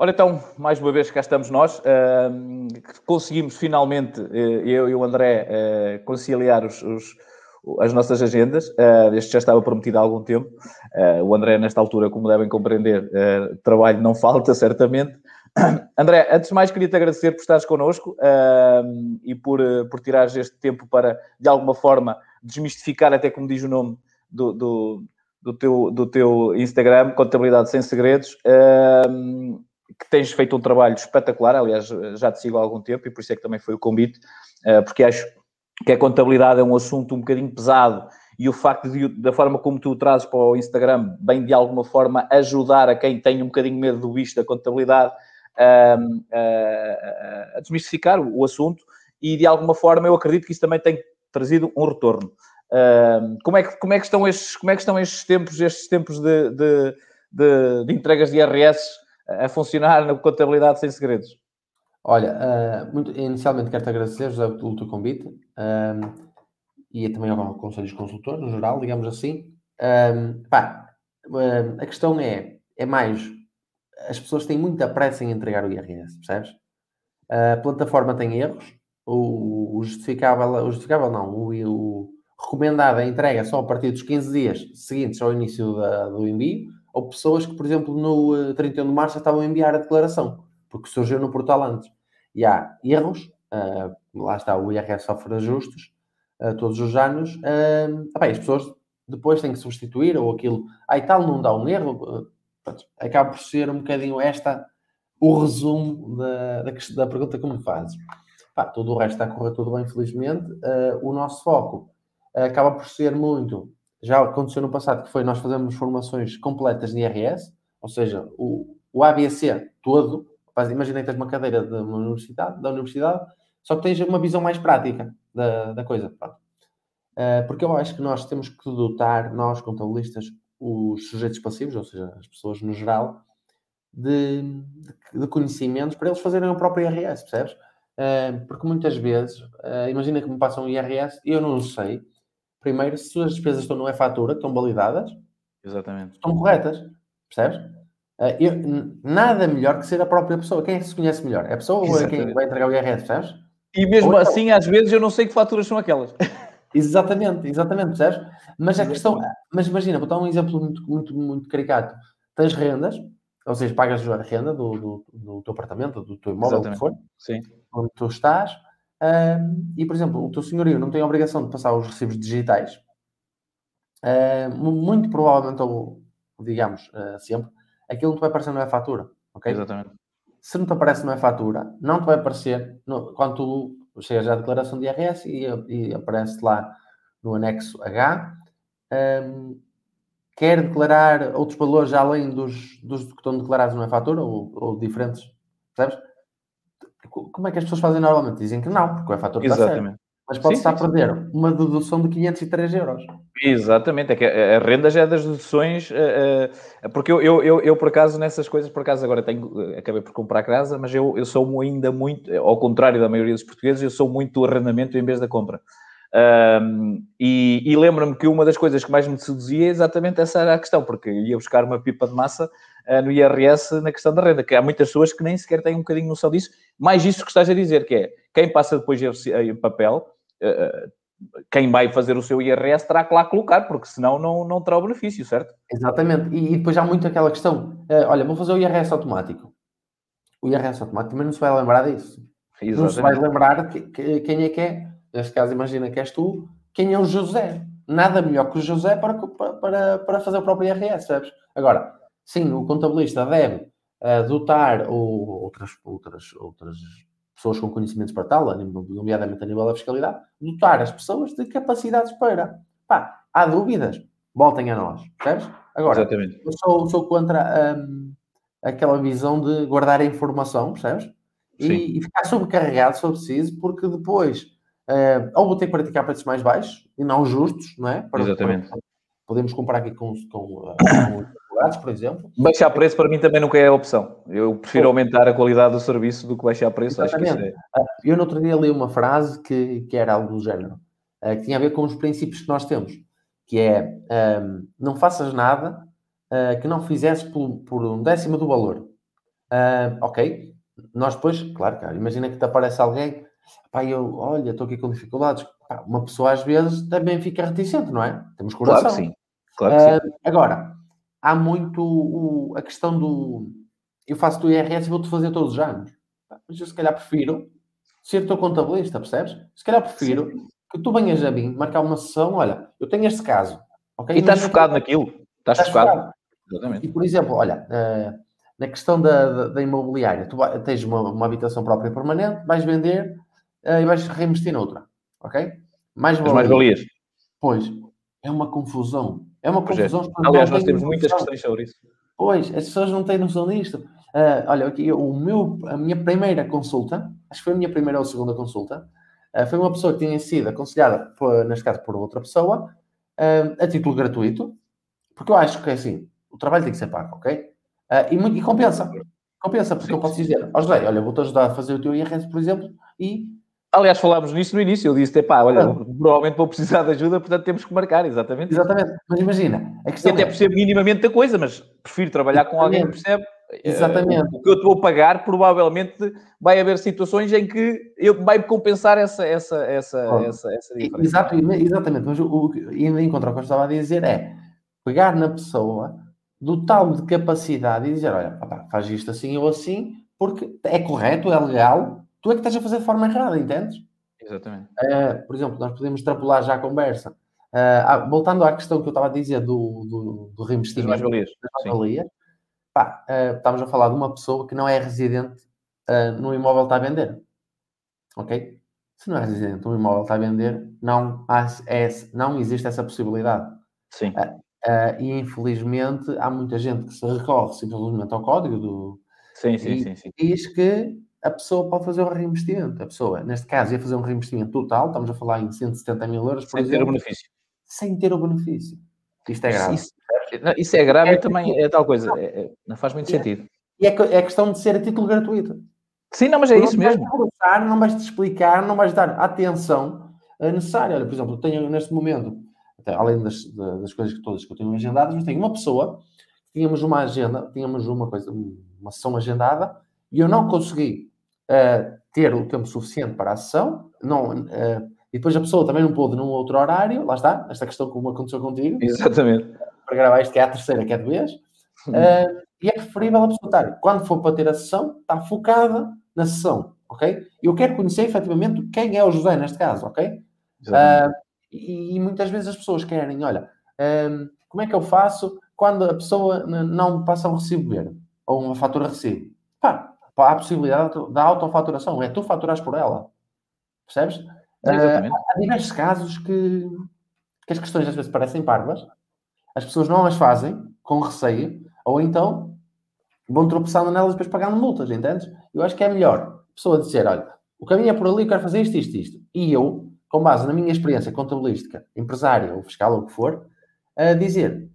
Ora então, mais uma vez cá estamos nós. Uh, conseguimos finalmente, uh, eu e o André, uh, conciliar os, os, as nossas agendas. Uh, este já estava prometido há algum tempo. o André, nesta altura, como devem compreender, trabalho não falta, certamente. André, antes de mais, queria-te agradecer por estares connosco e por, por tirares este tempo para, de alguma forma, desmistificar, até como diz o nome do, do, do teu, do teu Instagram, Contabilidade Sem Segredos que tens feito um trabalho espetacular, aliás, já te sigo há algum tempo e por isso é que também foi o convite, eh, porque acho que a contabilidade é um assunto um bocadinho pesado e o facto de, da forma como tu o trazes para o Instagram, bem de alguma forma ajudar a quem tem um bocadinho medo do bicho da contabilidade a, a, a desmistificar o assunto e de alguma forma eu acredito que isso também tem trazido um retorno. como, é que, como, é que estão estes, como é que estão estes tempos, estes tempos de, de, de, de entregas de IRS a funcionar na contabilidade sem segredos? Olha, uh, muito, inicialmente quero-te agradecer, José, pelo teu convite uh, e também ao Conselho de Consultor, no geral, digamos assim. Uh, pá, a questão é, é mais, as pessoas têm muita pressa em entregar o IRS, percebes? A plataforma tem erros, o, o justificável, o justificável não, o, o recomendado é entrega só a partir dos 15 dias seguintes ao início da, do envio, ou pessoas que, por exemplo, no 31 eh, de março estavam a enviar a declaração, porque surgiu no portal antes. E há erros, uh, lá está, o IRS sofre ajustes uh, todos os anos. Uh, as pessoas depois têm que substituir, ou aquilo, e tal, não dá um erro. Acaba por ser um bocadinho esta o resumo da, da, da pergunta que me fazes. Pá, o resto está a correr tudo bem, felizmente. o nosso foco acaba por ser muito já aconteceu no passado, que foi nós fazemos formações completas de IRS, ou seja, o, o ABC todo, imagina que tens uma cadeira de uma universidade, da universidade, só que tens uma visão mais prática da, da coisa. Uh, porque eu acho que nós temos que dotar, nós contabilistas, os sujeitos passivos, ou seja, as pessoas no geral, de, de, conhecimentos para eles fazerem o próprio IRS, percebes? Uh, porque muitas vezes, uh, imagina que me passam um IRS e eu não sei, primeiro, se as despesas estão no e-fatura, estão validadas, Exatamente. estão corretas, percebes? Uh, eu, nada melhor que ser a própria pessoa. Quem é que se conhece melhor? É a pessoa ou é quem vai entregar o IRS, percebes? E mesmo ou assim, então, às vezes, eu não sei que faturas são aquelas. Exatamente, exatamente, percebes? Mas a questão, mas imagina, vou dar um exemplo muito, muito, muito caricato. Tens rendas, ou seja, pagas a renda do, do, do teu apartamento, do teu imóvel, o que for, Sim. onde tu estás, um, e, por exemplo, o teu senhorio não tem a obrigação de passar os recibos digitais. Uh, muito provavelmente, ou digamos uh, sempre, aquilo não te vai aparecer na fatura. Ok? Exatamente. Se não te aparece na fatura, não te vai aparecer no, quando tu chegas à declaração de IRS e, e aparece lá no anexo H. Um, quer declarar outros valores além dos, dos que estão declarados na fatura ou, ou diferentes, percebes? Como é que as pessoas fazem normalmente? Dizem que não, porque o fator está certo. Mas pode estar a perder sim. uma dedução de 503 euros. Exatamente, é que a renda já é das deduções, uh, uh, porque eu, eu, eu, eu, por acaso, nessas coisas, por acaso agora tenho, acabei por comprar casa, mas eu, eu sou ainda muito, ao contrário da maioria dos portugueses, eu sou muito do arrendamento em vez da compra. Um, e, e lembro-me que uma das coisas que mais me seduzia é exatamente essa era a questão, porque ia buscar uma pipa de massa uh, no IRS na questão da renda, que há muitas pessoas que nem sequer têm um bocadinho noção disso. Mais isso que estás a dizer, que é quem passa depois em papel, uh, quem vai fazer o seu IRS terá que lá colocar, porque senão não, não terá o benefício, certo? Exatamente. E, e depois há muito aquela questão: uh, olha, vou fazer o IRS automático. O IRS automático também não se vai lembrar disso. Exatamente. Não se vai lembrar que, que, quem é que é. Neste caso, imagina que és tu, quem é o José. Nada melhor que o José para, para, para fazer o próprio IRS, sabes? Agora, sim, o contabilista deve uh, dotar ou, outras, outras, outras pessoas com conhecimentos para tal, nomeadamente a nível da fiscalidade, dotar as pessoas de capacidades para. Pá, há dúvidas? Voltem a nós, percebes? Agora, Exatamente. eu sou, sou contra um, aquela visão de guardar a informação, percebes? E, e, ficar sobrecarregado se for preciso, porque depois uh, ou vou ter que praticar preços mais baixos e não justos, não é? Para, Exatamente. Para, podemos comprar aqui com, com, com advogados, por exemplo. Baixar preço para mim também nunca é a opção. Eu prefiro aumentar a qualidade do serviço do que baixar preço. Acho que é... Ah, eu no outro dia li uma frase que, que era algo do género, uh, que tinha a ver com os princípios que nós temos, que é um, não faças nada uh, que não fizesse por, por, um décimo do valor. Uh, ok, nós depois, claro, cara, imagina que te aparece alguém, pá, eu, olha, estou aqui com dificuldades. Pá, uma pessoa às vezes também fica reticente, não é? Temos coração. Claro que sim. Claro que uh, sim. Agora, há muito o, a questão do eu faço o IRS e vou-te fazer todos os anos. Mas eu se calhar prefiro ser teu contabilista, percebes? Se calhar prefiro sim. que tu venhas a mim marcar uma sessão, olha, eu tenho este caso. Okay? E estás focado naquilo. Estás, estás focado. focado. Exatamente. E, por exemplo, olha, uh, na questão da, da, da imobiliária, tu vai, tens uma, uma, habitação própria permanente, vais vender e vais reinvestir noutra. Ok? Mais valias. mais valias. Pois, é uma confusão. É uma pois é. confusão. É. Aliás, nós temos muitas questões sobre isso. Pois, as pessoas não têm noção disto. Uh, olha, aqui, o meu, a minha primeira consulta, acho que foi a minha primeira ou segunda consulta, uh, foi uma pessoa que tinha sido aconselhada, por, neste caso, por outra pessoa, uh, a título gratuito, porque eu acho que, assim, o trabalho tem que ser pago, ok? e, e compensa. Compensa, porque sim, eu posso dizer, ó José, olha, vou-te ajudar a fazer o teu IRS, por exemplo, e Aliás, falámos nisso no início. Eu disse, pá, olha, ah. provavelmente vou precisar de ajuda, portanto temos que marcar, exatamente. Exatamente. Mas imagina, a questão. E até é... percebo minimamente a coisa, mas prefiro trabalhar exatamente. com alguém que percebe. Eh, exatamente. O que eu estou a pagar, provavelmente vai haver situações em que eu vai compensar essa, essa, essa, oh. essa, essa diferença. Exato, exatamente. Mas o, o, indo em contra o que eu estava a dizer é pegar na pessoa do tal de capacidade e dizer, olha, faz isto assim ou assim, porque é correto, é legal, tu é que estás a fazer de forma errada, entendes? Exatamente. Uh, por exemplo, nós podemos extrapolar já a conversa. Uh, voltando à questão que eu estava a dizer do, do, do reinvestimento das mais-valias. Mais pá, uh, estamos a falar de uma pessoa que não é residente no imóvel que está a vender. Ok? Se não é residente no imóvel que está a vender, não, há, é, não existe essa possibilidade. Sim. e infelizmente há muita gente que se recorre simplesmente ao código do. Sim, sim, e sim, sim. diz que a pessoa pode fazer um reinvestimento. A pessoa, neste caso, ia fazer um reinvestimento total, estamos a falar em 170 mil euros, por sem exemplo, ter o benefício. Sem ter o benefício. Isto é grave. Isso, isso é grave é, e também é tal coisa, é, é, não faz muito é, sentido. E é, é questão de ser a título gratuito. Sim, não, mas é isso mesmo. Conversar, não vais te explicar, não vais dar atenção necessária. Olha, por exemplo, eu tenho neste momento, até, além das, das coisas que todas que eu tenho agendadas, mas tenho uma pessoa, tínhamos uma agenda, tínhamos uma coisa, uma sessão agendada, e eu não consegui uh, ter o tempo suficiente para a sessão, não, uh, e depois a pessoa também não pôde num outro horário, lá está, esta questão como aconteceu contigo. Exatamente. Para gravar isto, que é a terceira, que é de vez. Uh, e é preferível a pessoa estar, quando for para ter a sessão, está focada na sessão, ok? Eu quero conhecer efetivamente quem é o José neste caso, ok? Uh, e, e, muitas vezes as pessoas querem, olha, como é que eu faço quando a pessoa não passa um recibo verde ou uma fatura recibo? Pá, a possibilidade da autofaturação, é tu faturas por ela. Percebes? Uh, há diversos casos que, que as questões às vezes parecem parvas, as pessoas não as fazem com receio, ou então vão tropeçando nelas e depois pagando multas, entendes? Eu acho que é melhor a pessoa dizer, olha, o caminho é por ali, eu quero fazer isto, isto, isto. E eu, com base na minha experiência contabilística, empresária ou fiscal ou o que for, a dizer,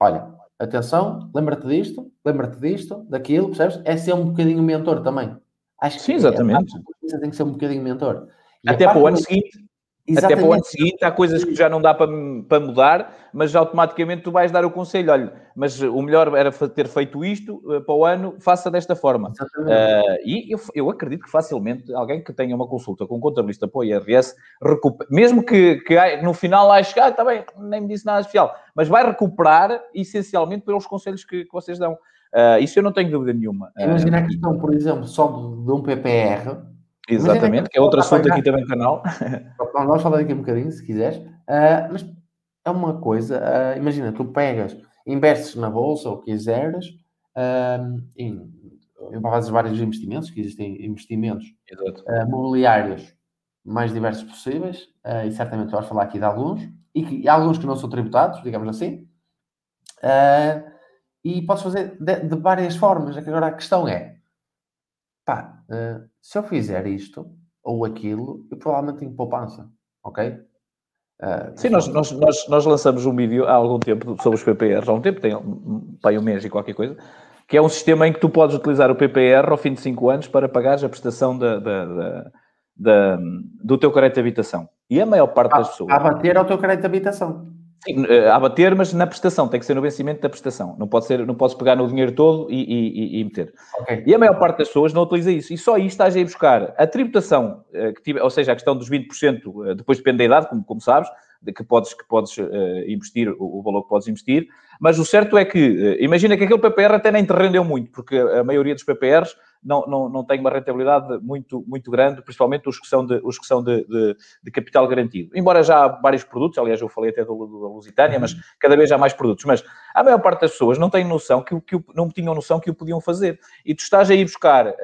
olha, atenção, lembra-te disto, lembra-te disto, daquilo, percebes? É ser um bocadinho mentor também. Acho que Sim, exatamente. É, tem que ser um bocadinho mentor. E Até para o ano seguinte, Exatamente. Até para o ano seguinte há coisas que já não dá para, para mudar, mas automaticamente tu vais dar o conselho, olha, mas o melhor era ter feito isto uh, para o ano, faça desta forma. Uh, e eu, eu, acredito que facilmente alguém que tenha uma consulta com um contabilista para o IRS, mesmo que, que no final lá chegar, ah, está bem, nem me disse nada especial, mas vai recuperar essencialmente pelos conselhos que, que vocês dão. Uh, isso eu não tenho dúvida nenhuma. Imagina a questão, por exemplo, só de, de um PPR, Exatamente, que é outro assunto aqui também no canal. Vamos falar aqui um bocadinho, se quiseres. Uh, mas é uma coisa, uh, imagina, tu pegas, investes na bolsa ou quiseres, uh, em, em fazes vários investimentos, que existem investimentos uh, mobiliários mais diversos possíveis, e certamente vais falar aqui de alguns, e, que, e alguns que não são tributados, digamos assim, e podes fazer de, de, várias formas. É agora a questão é, pá, se eu fizer isto ou aquilo, eu provavelmente tenho poupança, ok? Uh, Sim, nós, nós, nós, nós, lançamos um vídeo há algum tempo sobre os PPRs, há um tempo, tem um, um, mês e qualquer coisa, que é um sistema em que tu podes utilizar o PPR ao fim de 5 anos para pagares a prestação da, da, da, da, do teu crédito de habitação. E a maior parte das pessoas... A bater ao teu crédito de habitação. Sim, eh, a bater, mas na prestação, tem que ser no vencimento da prestação. Não pode ser, não podes pegar no dinheiro todo e, e, e meter. Okay. E a maior parte das pessoas não utiliza isso. E só aí estás a ir buscar a tributação, eh, que tive, ou seja, a questão dos 20%, eh, depois depende da idade, como, como sabes, de que podes, que podes uh, investir, o, o, valor que podes investir, mas o certo é que, uh, imagina que aquele PPR até nem te rendeu muito, porque a maioria dos PPRs não, não, não tem uma rentabilidade muito, muito grande, principalmente os que são, de, os que são de, de, de capital garantido. Embora já há vários produtos, aliás, eu falei até do, do Lusitânia, mas cada vez há mais produtos. Mas a maior parte das pessoas não tem noção que, que não tinham noção que o podiam fazer. E tu estás a ir buscar, uh,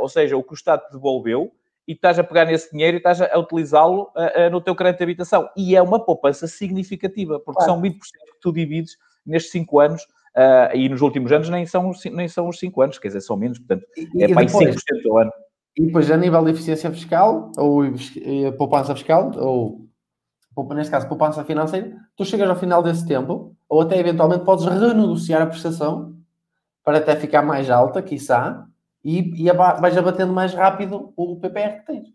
ou seja, o que o Estado te devolveu, e estás a pegar nesse dinheiro e estás a utilizá-lo uh, uh, no teu crédito de habitação. E é uma poupança significativa, porque claro. são 20% que tu divides nestes 5 anos Uh, e nos últimos anos nem são, nem são os 5 anos, quer dizer, são menos, portanto, e, é para 5% ao ano. E depois, a nível de eficiência fiscal, ou poupança fiscal, ou neste caso, poupança financeira, tu chegas ao final desse tempo, ou até eventualmente podes renegociar a prestação para até ficar mais alta, quiçá, e, e vais abatendo mais rápido o PPR que tens.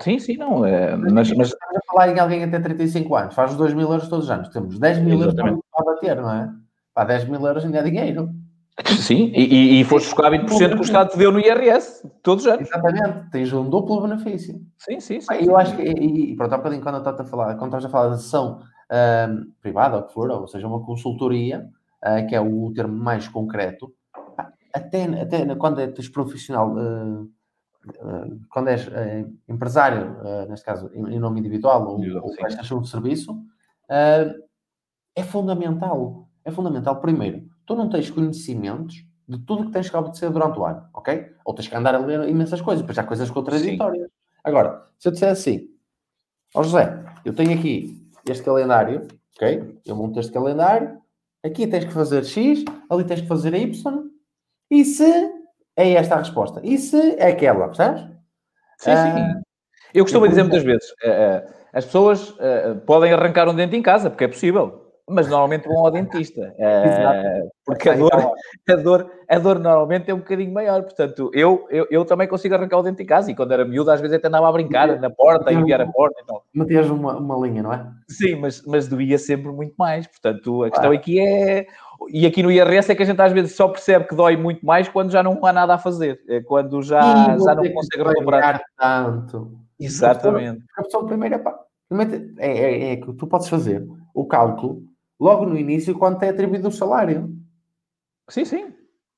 Sim, sim, não. É, mas, mas... Estamos a falar em alguém até 35 anos, faz os 2 mil euros todos os anos, temos 10 mil Exatamente. euros para bater, não é? Pá, 10 mil euros ainda é dinheiro. Sim, e, e foste buscar 20% que o Estado te deu no IRS, todos os anos. Exatamente, tens um duplo benefício. Sim, sim, sim. Eu acho que, e, e pronto, há bocadinho quando estás a falar, quando estás a falar de sessão um, privada, ou que for, ou seja, uma consultoria, uh, que é o termo mais concreto, até, até quando és profissional, uh, uh, quando és empresário, neste caso, em, em, nome individual, ou, ou prestas um serviço, é fundamental é fundamental. Primeiro, tu não tens conhecimentos de tudo que tens que obedecer durante o ano, ok? Ou tens que andar a ler imensas coisas, depois há coisas contraditórias. Sim. Agora, se eu disser assim, ó oh José, eu tenho aqui este calendário, ok? Eu monto este calendário, aqui tens que fazer X, ali tens que fazer Y, e se é esta a resposta? E se é aquela, percebes? Sim, ah, sim. Eu costumo eu dizer muitas vezes, uh, uh, as pessoas uh, podem arrancar um dente em casa, porque é possível mas normalmente vão ao dentista. É, porque a dor, a, dor, a dor normalmente é um bocadinho maior. Portanto, eu, eu, eu também consigo arrancar o dente em casa. E quando era miúdo, às vezes até andava a brincar na porta, a enviar a porta e tal. Metias uma, uma linha, não é? Sim, mas, mas doía sempre muito mais. Portanto, a questão ah. aqui é. E aqui no IRS é que a gente às vezes só percebe que dói muito mais quando já não há nada a fazer. É quando já, já não consegue recuperar. tanto. Exatamente. A pessoa primeiro é, é, é, é que tu podes fazer o cálculo logo no início, quando é atribuído o salário. Sim, sim.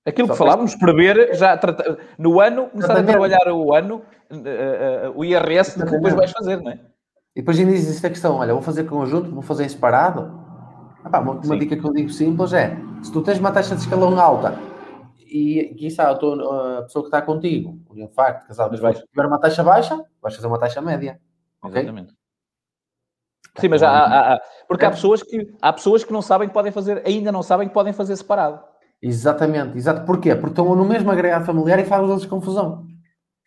Aquilo Só que falávamos, prever, já no ano, começar Exatamente. a trabalhar o ano, uh, uh, o IRS, que depois vais fazer, não é? E depois ainda existe a questão, olha, vou fazer conjunto, vou fazer em separado. Ah, uma, uma dica que eu digo simples é, se tu tens uma taxa de escalão alta e, quizá a, tua, a pessoa que está contigo, o facto, casado, mas vais tiver uma taxa baixa, vais fazer uma taxa média. Exatamente. Sim, mas há, há, há, porque há pessoas, que, há pessoas que não sabem que podem fazer, ainda não sabem que podem fazer separado. Exatamente, exato. Porquê? Porque estão no mesmo agregado familiar e fazem eles confusão.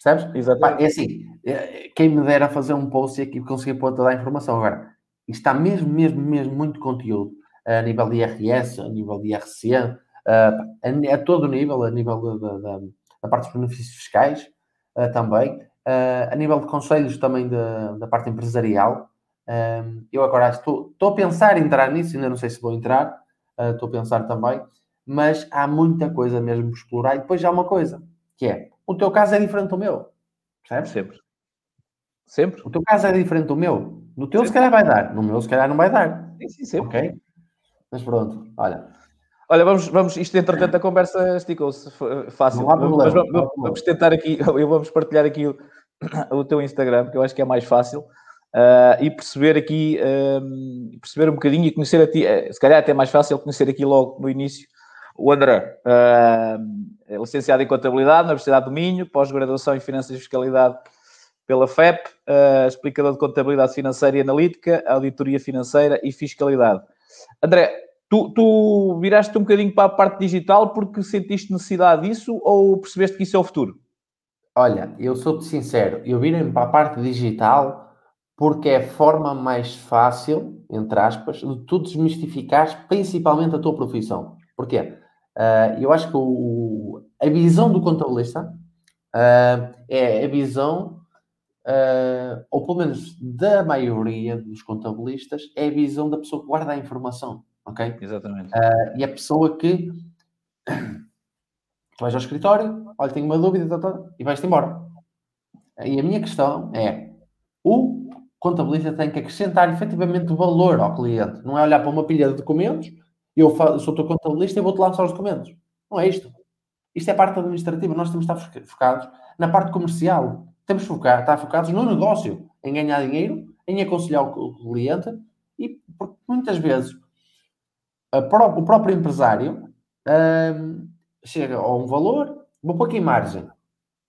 Percebes? Exatamente. é assim, é, quem me dera fazer um post e aqui conseguir pôr toda a informação. Agora, está mesmo, mesmo, mesmo muito conteúdo a nível de IRS, a nível de IRC, a, a, todo nível, a nível da, da, da parte dos benefícios fiscais também, a nível de conselhos também da, da parte empresarial. Um, eu agora estou, estou a pensar em entrar nisso, ainda não sei se vou entrar, uh, estou a pensar também, mas há muita coisa mesmo por explorar. E depois há uma coisa, que é, o teu caso é diferente do meu, percebes? Sempre. Sempre. O teu caso é diferente do meu. No teu, sempre. se calhar, vai dar. No meu, se calhar, não vai dar. Sim, sim, sempre. Ok? Mas pronto, olha. Olha, vamos, vamos isto entretanto a conversa esticou-se fácil. Problema, mas vamos, vamos, tentar aqui, eu vamos partilhar aqui o, o teu Instagram, que eu acho que é mais fácil uh, e perceber aqui, uh, perceber um bocadinho e conhecer a ti, uh, se calhar até mais fácil conhecer aqui logo no início o André, é licenciado em Contabilidade na Universidade do Minho, pós-graduação em Finanças e Fiscalidade pela FEP, explicador de Contabilidade Financeira e Analítica, Auditoria Financeira e Fiscalidade. André, tu, tu viraste um bocadinho para a parte digital porque sentiste necessidade disso ou percebeste que isso é o futuro? Olha, eu sou-te sincero, eu virei para a parte digital porque é a forma mais fácil, entre aspas, de tu desmistificar principalmente a tua profissão. Porquê? Uh, eu acho que o, a visão do contabilista uh, é a visão uh, ou pelo menos da maioria dos contabilistas, é a visão da pessoa que guarda a informação, ok? Exatamente. E a pessoa que tu vais ao escritório, olha, tenho uma dúvida, tá, tá, e vais-te embora. E a minha questão é, o contabilista tem que acrescentar efetivamente valor ao cliente, não é olhar para uma pilha de documentos, eu sou teu contabilista e vou-te lançar os documentos. Não é isto. Isto é parte administrativa, nós temos de estar focados na parte comercial. Temos de focar, estar focados no negócio, em ganhar dinheiro, em aconselhar o cliente e porque muitas vezes o próprio empresário hum, chega a um valor, vou pôr aqui margem,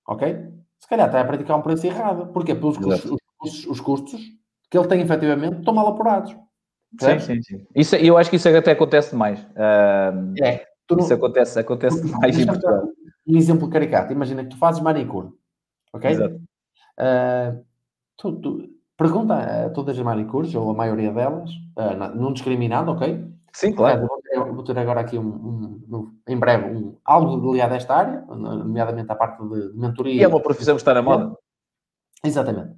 ok? Se calhar está a praticar um preço errado. Porquê? Pelos custos, os, os, custos que ele tem efetivamente estão mal apurados. Sim, sim, sim. Isso, eu acho que isso até acontece demais. Uh, é. Não... Isso acontece, acontece demais em Portugal. Um exemplo caricato. Imagina que tu fazes manicure, ok? Exato. Uh, tu, tu, pergunta a todas as manicures, ou a maioria delas, uh, não discriminado, ok? Sim, claro. Vou ter, vou ter agora aqui um, um, um, em breve um, algo ligado a esta área, nomeadamente à parte de mentoria. E é uma profissão que está na moda. Exatamente.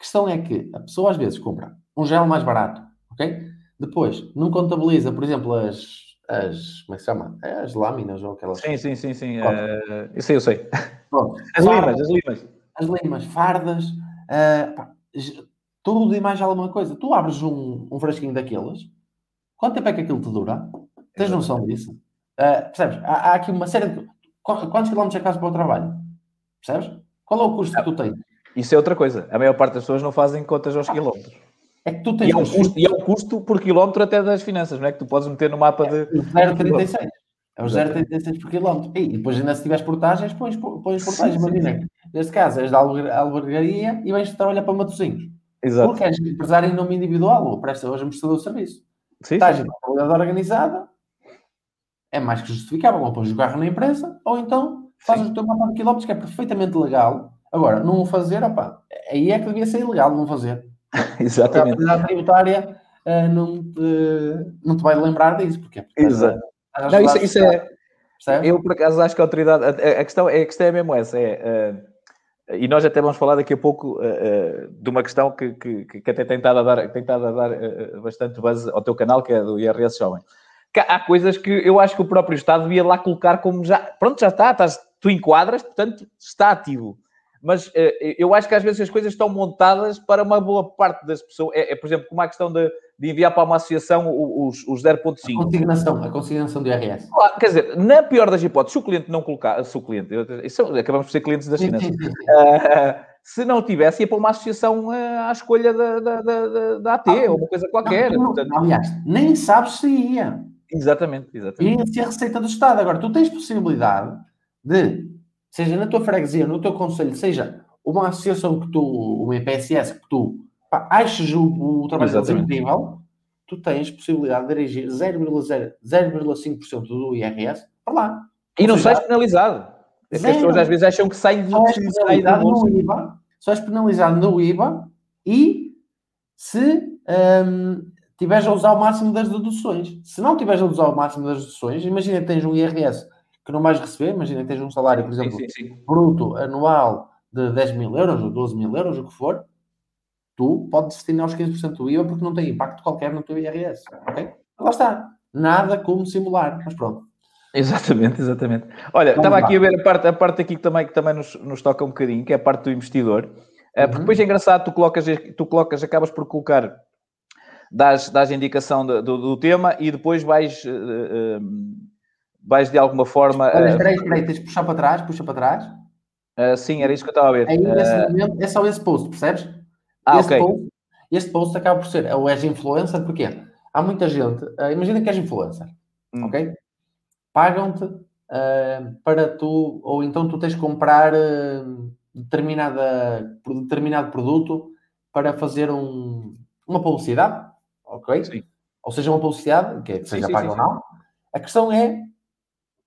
A questão é que a pessoa às vezes compra um gel mais barato, ok? Depois, não contabiliza, por exemplo, as, as como é que se chama? As lâminas ou aquelas... Sim, sim, sim, sim. Uh, isso aí eu sei. Pronto. As fardas, limas, as limas. As limas, fardas, uh, pá, tudo e mais alguma coisa. Tu abres um, um frasquinho daqueles, quanto tempo é que aquilo te dura? Tens noção disso? Uh, percebes? Há, há, aqui uma série de... Quantos quilómetros é que fazes para o trabalho? Percebes? Qual é o custo que tu tens? Isso é outra coisa. A maior parte das pessoas não fazem contas aos quilómetros. É que tu tens e, é um custo, e é um custo por quilómetro até das finanças, não é? Que tu podes meter no mapa de. É 0,36. É o 0,36 por quilómetro. E depois, ainda se tiveres portagens, pões, pões portagens. Imagina, neste caso, és da albergaria e vais trabalhar para Matosinhos. Exato. Porque és empresário em nome individual ou presta hoje prestador de serviço. Sim, Estás em qualidade organizada, é mais que justificável. Ou pões o carro na empresa, ou então fazes sim. o teu mapa de quilómetros, que é perfeitamente legal. Agora, não o fazer, opa, aí é que devia ser ilegal não fazer. Exatamente. A tributária uh, não, te, não te vai lembrar disso, porque, porque Exato. Não, isso, isso é. Percebe? Eu, por acaso, acho que a autoridade. A, a, questão, a questão é mesmo essa. É, uh, e nós até vamos falar daqui a pouco uh, de uma questão que, que, que até tem estado a dar, tem estado a dar bastante base ao teu canal, que é do IRS Jovem. Há coisas que eu acho que o próprio Estado devia lá colocar como já. Pronto, já está, estás, tu enquadras, portanto, está ativo mas uh, eu acho que às vezes as coisas estão montadas para uma boa parte das pessoas. É, é por exemplo, como a questão de, de, enviar para uma associação os, os 0.5. A consignação, a consignação do IRS. Claro, quer dizer, na pior das hipóteses, se o cliente não colocar, se o cliente, isso, acabamos por ser clientes das finanças, uh, se não tivesse, ia para uma associação uh, à escolha da, da, da, da AT ah, ou uma coisa qualquer. Não, portanto... Aliás, nem sabes se ia. Exatamente, exatamente. Ia ser a receita do Estado. Agora, tu tens possibilidade de seja na tua freguesia, no teu conselho, seja uma associação que tu, uma IPSS que tu pá, aches o, o trabalho incrível, tu tens possibilidade de dirigir 0,5% do IRS para lá. E não sais penalizado. É as pessoas às vezes acham que saem de só és penalizado no IVA, só és penalizado no IVA e se um, tiveres a usar o máximo das deduções. Se não tiveres a usar o máximo das deduções, imagina que tens um IRS que não vais receber, imagina que tens um salário, por exemplo, sim, sim, sim. bruto anual de 10 mil euros ou 12 mil euros, o que for, tu podes destinar os 15% do IVA porque não tem impacto qualquer no teu IRS, ok? Lá está. Nada como simular, mas pronto. Exatamente, exatamente. Olha, estava aqui a ver a parte, a parte aqui que também, que também nos, nos toca um bocadinho, que é a parte do investidor. Eh, uhum. Porque depois é engraçado, tu colocas, tu colocas, acabas por colocar, das das indicação do, do, do tema e depois vais uh, uh, vais de alguma forma. Olha, espera aí, espera aí, tens de puxar para trás, puxa para trás. Uh, sim, era isso que eu estava a ver. Aí, uh... momento, é só esse post, percebes? Ah, este ok. Post, este post acaba por ser, ou és influencer, porquê? Há muita gente, uh, imagina que és influencer, hum. ok? Pagam-te para tu, ou então tu tens de comprar determinada, determinado produto para fazer um, uma publicidade, ok? Sim. Ou seja, uma publicidade, que, é, que seja sim, paga sim, ou não. A questão é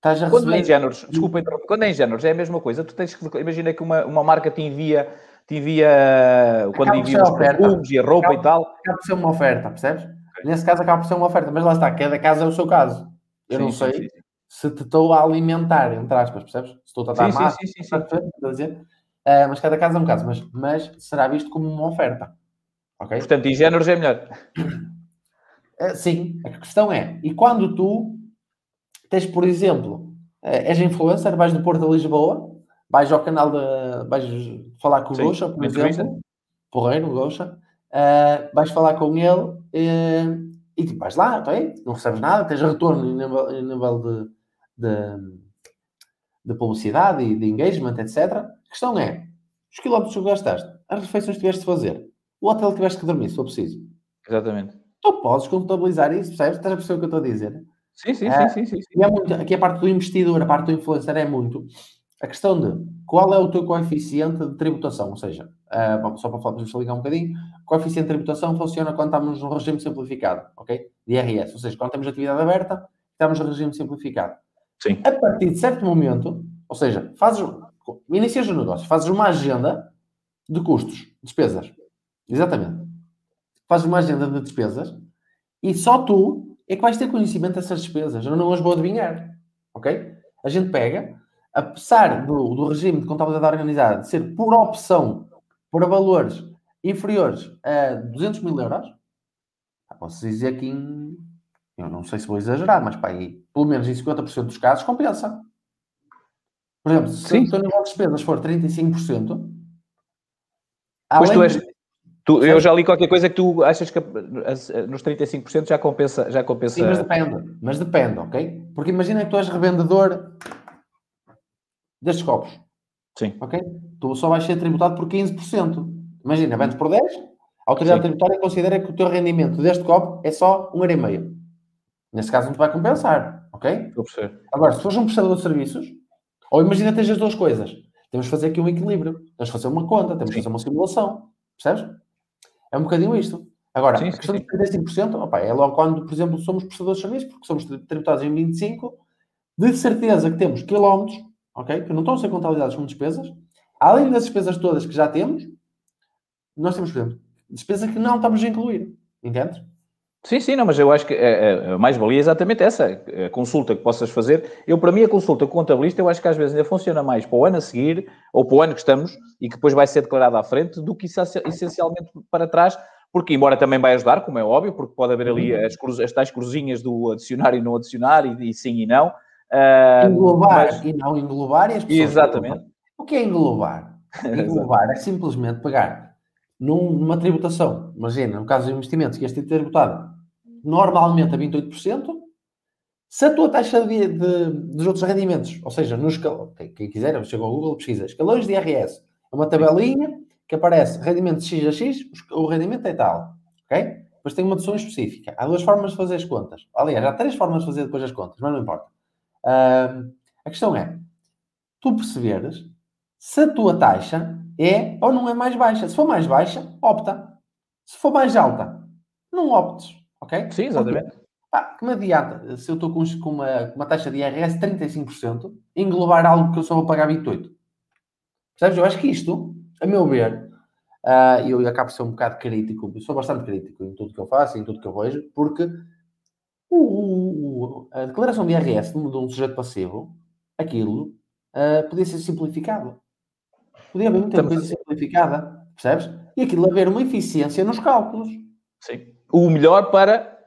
Estás a quando é em géneros, desculpa, quando é em géneros é a mesma coisa. Tu tens que, imagina que uma, uma marca te envia, te envia quando envia os perfumes e a roupa acaba, e tal. Acaba por ser uma oferta, percebes? Okay. Nesse caso acaba por ser uma oferta, mas lá está, cada caso é o seu caso. Eu sim, não sei sim, sim. se te estou a alimentar, entre aspas, percebes? Se estou a tratar sim, sim, sim, sim, sim. dizer? Uh, mas cada caso é um caso, mas, mas será visto como uma oferta. Okay? Portanto, e géneros é melhor. Uh, sim, a questão é, e quando tu tens, por exemplo, uh, és influencer, vais do Porto a Lisboa, vais ao canal de. vais falar com o Gosha, por exemplo, porreiro, Gosha, vais falar com ele e tipo, vais lá, okay? não recebes nada, tens retorno em nível, em nível de, de, de, publicidade e de engagement, etc. A questão é, os quilómetros que gastaste, as refeições que tiveste de fazer, o hotel que tiveste que dormir, se for preciso. Exatamente. Tu podes contabilizar isso, percebes? Estás a perceber o que eu estou a dizer? Sim, sim, é, sim, sim, sim. E é muito, aqui a parte do investidor, a parte do influencer é muito a questão de qual é o teu coeficiente de tributação, ou seja, uh, só para falar, para explicar um bocadinho, o coeficiente de tributação funciona quando estamos no regime simplificado, ok? De IRS, ou seja, quando temos atividade aberta, estamos no regime simplificado. Sim. A partir de certo momento, ou seja, fazes, inicias o negócio, fazes uma agenda de custos, despesas. Exatamente. Fazes uma agenda de despesas e só tu é que vais ter conhecimento dessas despesas. Eu não as vou adivinhar, ok? A gente pega apesar do, do regime de contabilidade organizada ser por opção para valores inferiores a 200 mil euros, posso dizer que em, eu não sei se vou exagerar, mas pá, aí, pelo menos em 50% dos casos compensa. Por exemplo, se Sim. o teu nível de despesas for 35%, pois tu és, tu, eu já li qualquer coisa que tu achas que nos 35% já compensa, já compensa. Sim, mas depende, mas depende, ok? Porque imagina que tu és revendedor destes copos. Sim. Ok? Tu só vais ser tributado por 15%. Imagina, vendes por 10, a autoridade Sim. tributária considera que o teu rendimento deste copo é só 1,5€. Nesse caso não te vai compensar, ok? Agora, se fores um prestador de serviços, ou imagina que tens as duas coisas, temos de fazer aqui um equilíbrio, temos de fazer uma conta, temos de fazer uma simulação, percebes? É um bocadinho isto. Agora, sim, a questão sim. de 35%, opa, é logo quando, por exemplo, somos prestadores de serviços, porque somos tributados em 25%, de certeza que temos quilómetros ok? Que não estão a ser contabilizadas como despesas. Além das despesas todas que já temos, nós temos, por exemplo, despesas que não estamos a incluir. Entendes? Sim, sim, não, mas eu acho que a, a mais-valia é exatamente essa, a consulta que possas fazer. Eu, para mim, a consulta com o contabilista, eu acho que às vezes ainda funciona mais para o ano a seguir, ou para o ano que estamos, e que depois vai ser declarado à frente, do que essencialmente para trás, porque embora também vai ajudar, como é óbvio, porque pode haver ali uhum. as, cruz, as tais cruzinhas do adicionar e não adicionar, e, e sim e não, Uh, englobar mas... e não englobar e as pessoas. Exatamente. O que é englobar? Englobar é simplesmente pegar num, numa tributação, imagina, no caso de investimentos, que este é tributado normalmente a 28%, se a tua taxa de, de, dos outros rendimentos, ou seja, no escalão, quem quiser, chega ao Google, pesquisa, escalões de IRS, é uma tabelinha que aparece rendimento de X a X, o rendimento é tal, ok? Depois tem uma dedução específica. Há duas formas de fazer as contas. Aliás, há três formas de fazer depois as contas, mas não importa. Uh, a questão é, tu perceberes se a tua taxa é ou não é mais baixa. Se for mais baixa, opta. Se for mais alta, não optes. Ok? Sim, exatamente. Pá, que me adianta, se eu estou com, uma, uma, taxa de IRS de 35%, englobar algo que eu só vou pagar 28%. Percebes? Eu acho que isto, a meu ver, uh, eu acabo de ser um bocado crítico, sou bastante crítico em tudo que eu faço, em tudo que eu vejo, porque o, o, a declaração de IRS de um sujeito passivo, aquilo uh, podia ser simplificado. Podia haver muita Também. coisa simplificada, percebes? E aquilo haver uma eficiência nos cálculos. Sim. O melhor para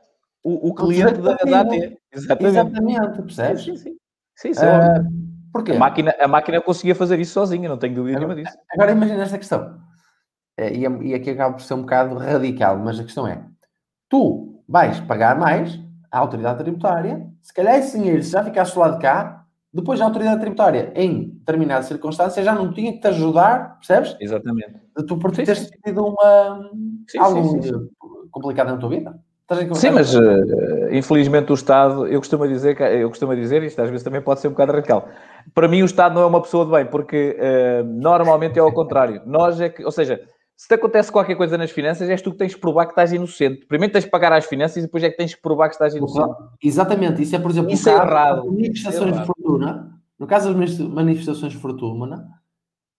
o, o cliente da, da AT. Exatamente. Exatamente, percebes? Sim, sim. sim. sim uh, porquê? A máquina, a máquina conseguia fazer isso sozinha, não tenho dúvida nenhuma disso. Agora imagina esta questão. E, e aqui acaba por ser um bocado radical, mas a questão é: tu vais pagar mais a autoridade tributária, se calhar esse dinheiro, se já ficasse lá de cá, depois a autoridade tributária, em determinadas circunstâncias, já não tinha que te ajudar, percebes? Exatamente. Tu por teres tido uma, sim, algo sim, sim. Complicado na tua vida. Sim, mas uh, infelizmente o Estado, eu costumo dizer, eu costumo dizer, isto às vezes também pode ser um bocado radical. Para mim o Estado não é uma pessoa de bem, porque uh, normalmente é ao contrário. Nós é que, ou seja, se te acontece qualquer coisa nas finanças, és tu que tens que provar que estás inocente. Primeiro tens que pagar as finanças e depois é que tens que provar que estás inocente. Exatamente, isso é, por exemplo, isso é errado. manifestações é de fortuna. No caso das manifestações de fortuna,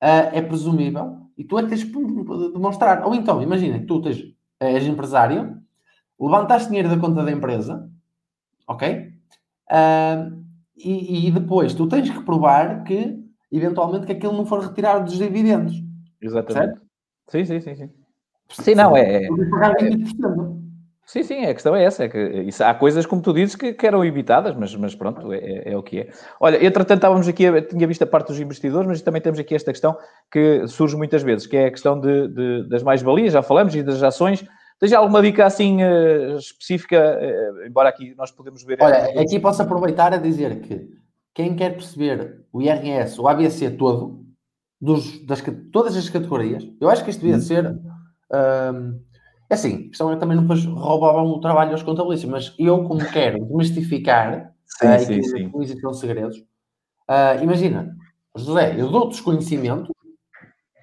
uh, é presumível e tu é que tens que demonstrar. Ou então, imagina tu tens, és empresário, levantaste dinheiro da conta da empresa, ok? Uh, e, e, depois tu tens que provar que eventualmente, que aquilo não for retirado dos dividendos. Exatamente. Certo? Sim, sim, sim, sim. Sim, não, é. é, Sim, sim, a questão é essa, é que isso, há coisas, como tu dizes, que, que eram evitadas, mas, mas pronto, é, é, é, o que é. Olha, entretanto, estávamos aqui, tinha visto a parte dos investidores, mas também temos aqui esta questão que surge muitas vezes, que é a questão de, de das mais-valias, já falamos, e das ações. Tens alguma dica assim uh, específica, uh, embora aqui nós podemos ver... Olha, aqui posso aproveitar a dizer que quem quer perceber o IRS, o ABC todo, dos, das, todas as categorias, eu acho que isto devia hum. ser... Uh, é assim, a questão é também depois roubavam o trabalho aos contabilistas, mas eu, como quero desmistificar, sim, uh, sim, sim. não existem segredos, uh, imagina, José, eu dou-te os conhecimentos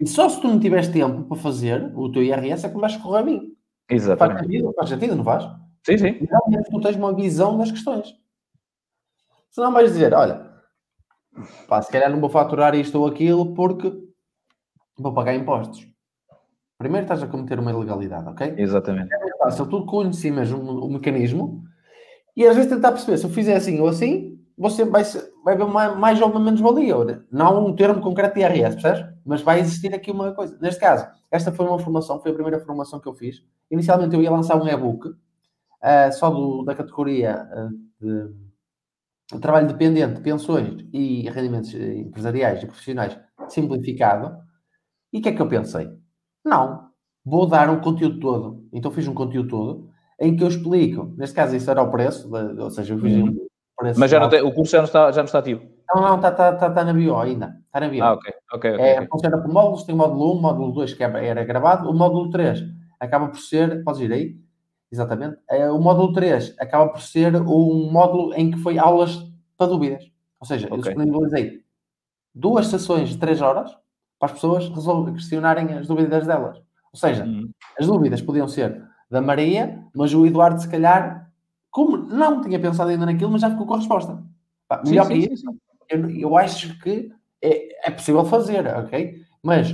e só se tu não tiveres tempo para fazer o teu IRS é que vais correr a mim. Exatamente. Faz sentido, faz sentido, não faz? Sim, sim. E realmente tu tens uma visão das questões. Se não vais dizer, olha, pá, se calhar não vou faturar isto ou aquilo porque vou pagar impostos. Primeiro estás a cometer uma ilegalidade, ok? Exatamente. É fácil, tu conheces o, o mecanismo e às vezes tentar perceber se eu fizer assim ou assim, você vai, vai ver mais, mais ou menos valia. Não um termo concreto de IRS, percebes? Mas vai existir aqui uma coisa. Neste caso, esta foi uma formação, foi a primeira formação que eu fiz. Inicialmente eu ia lançar um e-book uh, só do, da categoria uh, de trabalho dependente, pensões e rendimentos eh, empresariais e profissionais simplificado. E o que é que eu pensei? Não. Vou dar um conteúdo todo. Então fiz um conteúdo todo em que eu explico. Neste caso, isso era o preço, ou seja, eu fiz uhum. um preço. Mas já não tem, o curso já não, está, já não está ativo? Não, não, está, está, está, está na bio ainda. Está na bio. Ah, ok. okay, okay, é, okay. Funciona por módulos. Tem o módulo 1, módulo 2 que é, era gravado. O módulo 3 acaba por ser. Podes ir aí? Exatamente. É, o módulo 3 acaba por ser um módulo em que foi aulas para dúvidas. Ou seja, okay. eu disponibilizei duas sessões de 3 horas para as pessoas questionarem as dúvidas delas. Ou seja, uhum. as dúvidas podiam ser da Maria, mas o Eduardo, se calhar, como não tinha pensado ainda naquilo, mas já ficou com a resposta. Pá, melhor sim, que isso, eu, eu, acho que é, é, possível fazer, ok? Mas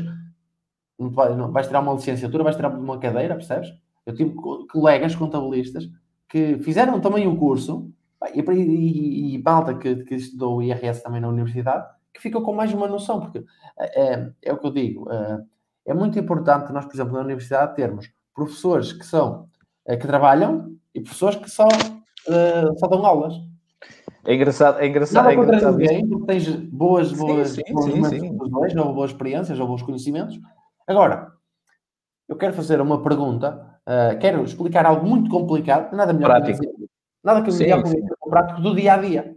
não, não, vais tirar uma licenciatura, vais tirar uma cadeira, percebes? Eu tive colegas contabilistas que fizeram também o curso e, e, e malta que, que estudou o IRS também na universidade que ficam com mais uma noção, porque é, é, é o que eu digo, é, é, muito importante nós, por exemplo, na universidade termos professores que são é, que trabalham e professores que só, só dão aulas. É engraçado, é engraçado. Nada é engraçado ninguém, porque tens boas, boas, sim, sim, boas sim, sim. ou boas experiências, ou bons conhecimentos. Agora, eu quero fazer uma pergunta, uh, quero explicar algo muito complicado, nada melhor prático. que nada que eu me prático do dia a dia.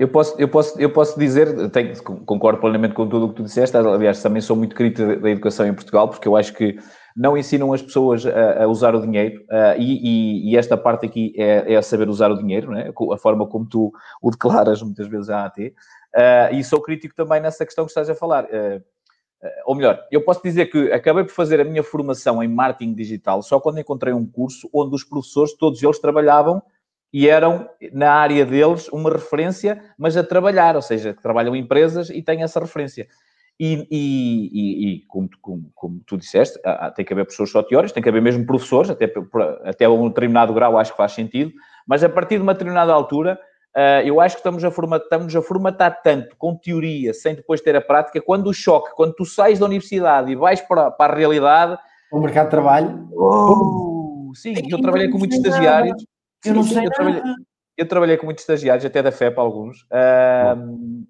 Eu posso, eu posso, eu posso dizer, tenho, concordo plenamente com tudo o que tu disseste, aliás, também sou muito crítico da educação em Portugal, porque eu acho que não ensinam as pessoas a, a usar o dinheiro, uh, e, e, esta parte aqui é, é saber usar o dinheiro, né? a forma como tu o declaras muitas vezes à AT, uh, e sou crítico também nessa questão que estás a falar. Uh, ou melhor, eu posso dizer que acabei por fazer a minha formação em marketing digital só quando encontrei um curso onde os professores, todos eles trabalhavam e eram, na área deles, uma referência, mas a trabalhar, ou seja, que trabalham em empresas e têm essa referência. E, e, e, e como, como, como, tu disseste, tem que haver pessoas só teóricas, tem que haver mesmo professores, até, até um determinado grau acho que faz sentido, mas a partir de uma determinada altura, uh, eu acho que estamos a, formatar, estamos a formatar tanto com teoria, sem depois ter a prática, quando o choque, quando tu sais da universidade e vais para, para a realidade... O mercado de trabalho... Oh, sim, eu trabalhei com muitos estagiários eu não sei. Eu trabalhei, eu trabalhei, com muitos estagiários, até da FEP alguns. Uh,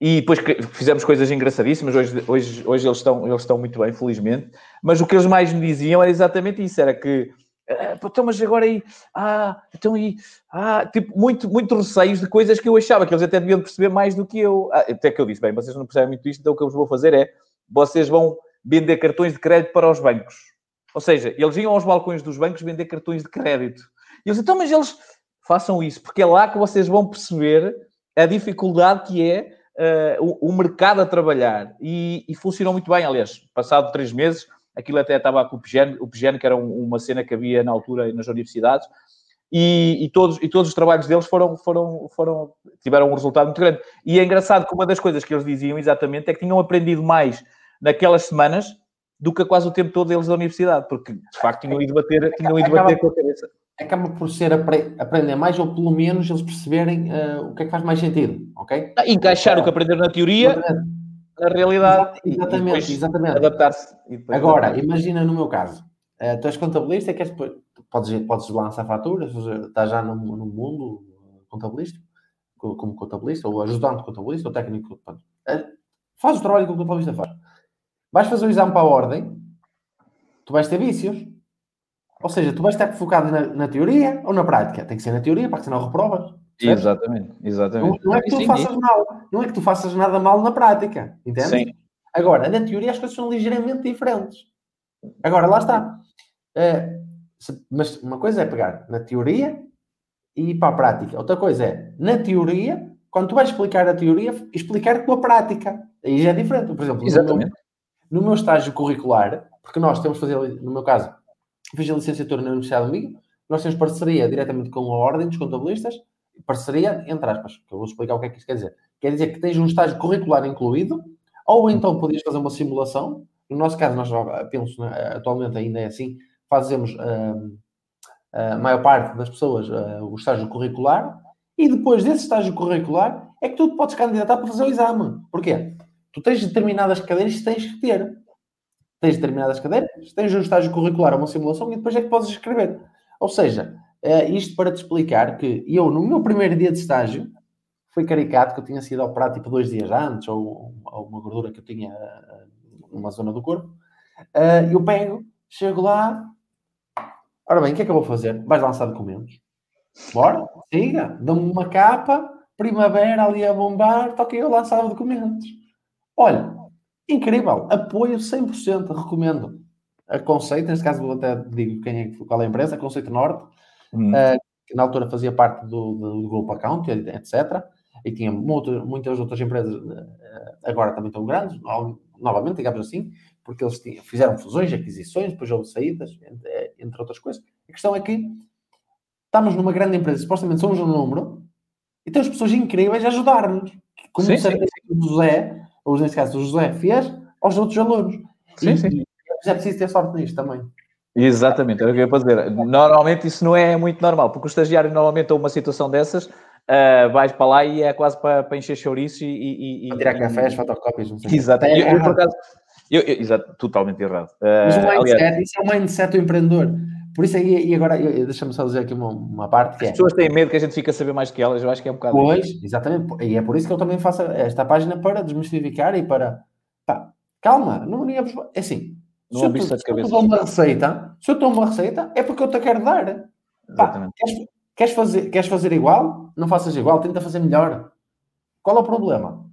e depois fizemos coisas engraçadíssimas. Hoje, hoje, hoje eles, estão, eles estão muito bem, felizmente. Mas o que eles mais me diziam era exatamente isso: era que. Ah, então, mas agora aí, ah, então aí, ah, tipo, muito, muito receios de coisas que eu achava que eles até deviam perceber mais do que eu. Ah, até que eu disse, bem, vocês não percebem muito isto, então o que eu vos vou fazer é, vocês vão vender cartões de crédito para os bancos. Ou seja, eles iam aos balcões dos bancos vender cartões de crédito. E eu disse, então, mas eles façam isso, porque é lá que vocês vão perceber a dificuldade que é uh, o, o, mercado a trabalhar. E, e, funcionou muito bem, aliás, passado três meses, aquilo até estava com o PGN, o PGN que era um, uma cena que havia na altura nas universidades, e, e, todos, e todos os trabalhos deles foram, foram, foram, tiveram um resultado muito grande. E é engraçado que uma das coisas que eles diziam exatamente é que tinham aprendido mais naquelas semanas do que quase o tempo todo eles da universidade, porque de facto tinham ido bater, tinham ido bater com a cabeça. Acaba por ser apre aprender mais, ou pelo menos eles perceberem uh, o que é que faz mais sentido, ok? Ah, encaixar o que aprenderam na teoria na realidade. Exatamente, exatamente. Adaptar-se. Agora, adaptar imagina no meu caso, uh, tu és contabilista e queres, podes, podes lançar faturas, estás já no, no mundo contabilista, como contabilista, ou ajudante contabilista, ou técnico. Uh, faz o trabalho que o contabilista faz. Vais fazer o exame para a ordem, tu vais ter vícios. Ou seja, tu vais estar focado na, na teoria ou na prática. Tem que ser na teoria, para que senão reprovas. Certo? Exatamente, exatamente. Não, não, é que tu sim, faças sim. mal, não é que tu faças nada mal na prática, entende? Sim. Agora, na teoria as coisas são ligeiramente diferentes. Agora, lá está. Uh, se, mas uma coisa é pegar na teoria e ir para a prática. Outra coisa é, na teoria, quando tu vais explicar a teoria, explicar com a prática. Aí já é diferente. Por exemplo, Exatamente. No, meu, estágio curricular, porque nós temos fazer, no meu caso, fiz a licenciatura na Universidade do Migo, nós temos parceria diretamente com a Ordem dos Contabilistas, parceria, entre aspas, que eu vou explicar o que é que isso quer dizer. Quer dizer que tens um estágio curricular incluído, ou então podias fazer uma simulação. No nosso caso, nós penso, né, atualmente ainda é assim, fazemos uh, a maior parte das pessoas uh, o estágio curricular, e depois desse estágio curricular é que tu podes candidatar para fazer o exame. Porquê? Tu tens determinadas cadeiras que tens que ter. Tens determinadas cadeiras, tens um estágio curricular, uma simulação, e depois é que podes escrever. Ou seja, Uh, isto para te explicar que eu, no meu primeiro dia de estágio, foi caricato que eu tinha sido operado tipo dois dias antes, ou, ou uma gordura que eu tinha numa zona do corpo. Uh, eu pego, chego lá. Ora bem, o que é que eu vou fazer? Vais lançar documentos. Bora, siga, dá-me uma capa, primavera ali a bombar, toquei eu lançar documentos. Olha, incrível, apoio 100%, recomendo. A Conceito, neste caso até digo quem é, qual é a empresa, a Conceito Norte, uh, que na altura fazia parte do, do, do Grupo Account, etc. E tinha muito, muitas outras empresas, uh, agora também tão grandes, novamente, digamos assim, porque eles tinham, fizeram fusões, aquisições, depois houve saídas, entre, entre outras coisas. A questão é que estamos numa grande empresa, supostamente somos um número, e temos pessoas incríveis a ajudar-nos. Como sim, sim. o José, ou nesse caso o José fez, aos outros alunos. Sim, e, sim. E é preciso ter sorte nisto também. Exatamente, era o que eu ia dizer. Normalmente isso não é muito normal, porque o estagiário normalmente a uma situação dessas, uh, vais para lá e é quase para, para encher chouriço e... e, e tirar cafés, fotocópias, não sei. Exato, eu, eu, por acaso... Eu, eu, exato, totalmente errado. Uh, Mas o mindset, aliás, isso é o mindset do empreendedor. Por isso aí, e agora, deixa-me só dizer aqui uma, uma parte que As é... pessoas têm medo que a gente fique a saber mais que elas, eu acho que é um bocado... Pois, isso. exatamente, e é por isso que eu também faço esta página para desmistificar e para... Pá, calma, não é assim, não se, eu, se, eu dou uma receita, se eu dou uma receita, é porque eu te quero dar. Pá, queres, queres, fazer, queres fazer igual? Não faças igual, tenta fazer melhor. Qual é o problema?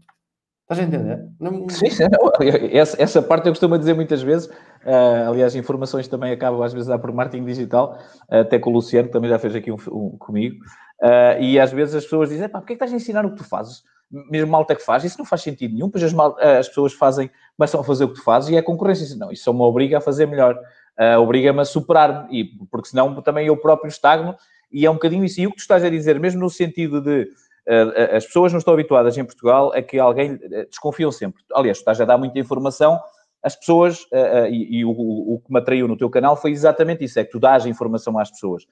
Estás a entender? Não... Sim, sim. Essa, essa, parte eu costumo dizer muitas vezes. Uh, aliás, informações também acabam às vezes a dar por marketing digital, até com o Luciano, que também já fez aqui um, um comigo. Uh, e às vezes as pessoas dizem: pá, porquê é que estás a ensinar o que tu fazes? mesmo malta que faz, isso não faz sentido nenhum, pois as, mal, as pessoas fazem, começam a fazer o que tu fazes e é a concorrência. Não, isso só me obriga a fazer melhor, obriga-me a superar-me, porque senão também eu próprio estagno, e é um bocadinho isso. E o que tu estás a dizer, mesmo no sentido de as pessoas não estão habituadas em Portugal a que alguém uh, desconfiam sempre. Aliás, tu estás a dar muita informação, as pessoas, e, o, que me atraiu no teu canal foi exatamente isso, é que tu dás informação às pessoas.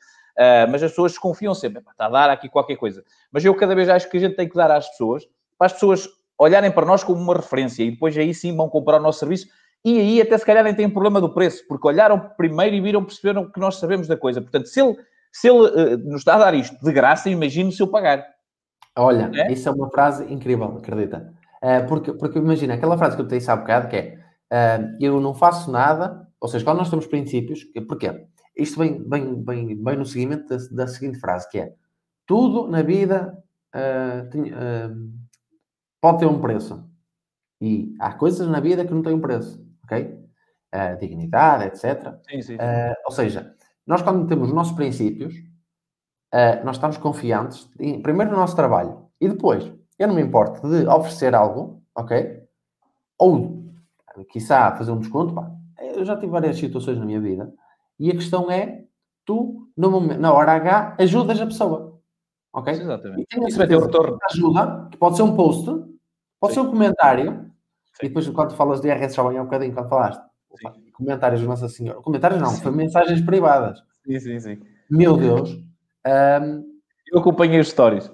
Mas as pessoas desconfiam sempre, está a dar aqui qualquer coisa. Mas eu cada vez acho que a gente tem que dar às pessoas, para as pessoas olharem para nós como uma referência e depois aí sim vão comprar o nosso serviço e aí até se calhar nem tem problema do preço, porque olharam primeiro e viram, perceberam que nós sabemos da coisa. Portanto, se ele, se ele nos está a dar isto de graça, imagino se eu pagar. Olha, é? isso é uma frase incrível, acredita. Uh, porque, porque imagina, aquela frase que eu te disse há bocado que é uh, eu não faço nada, ou seja, quando nós temos princípios, porquê? Isto vem, vem, vem, vem no seguimento da, da seguinte frase, que é tudo na vida uh, tem, pode ter um preço. E há coisas na vida que não têm um preço, ok? Dignidade, etc. Sim, sim. ou seja, nós quando temos os nossos princípios, nós estamos confiantes, em, primeiro no nosso trabalho, e depois, eu não me importo de oferecer algo, ok? Ou, quiçá, fazer um desconto, pá. Eu já tive várias situações na minha vida e a questão é, tu, no momento, na hora H, ajudas a pessoa. Ok? Exatamente. E vai ter um retorno. Ajuda, que pode ser um post, pode Sim. ser um comentário, Sim. e depois quando falas de IRS já vem um bocadinho, quando falaste, comentários Nossa Senhora. Comentários não, foi mensagens privadas. Sim, sim, sim. Meu Deus. Um, eu acompanhei os stories.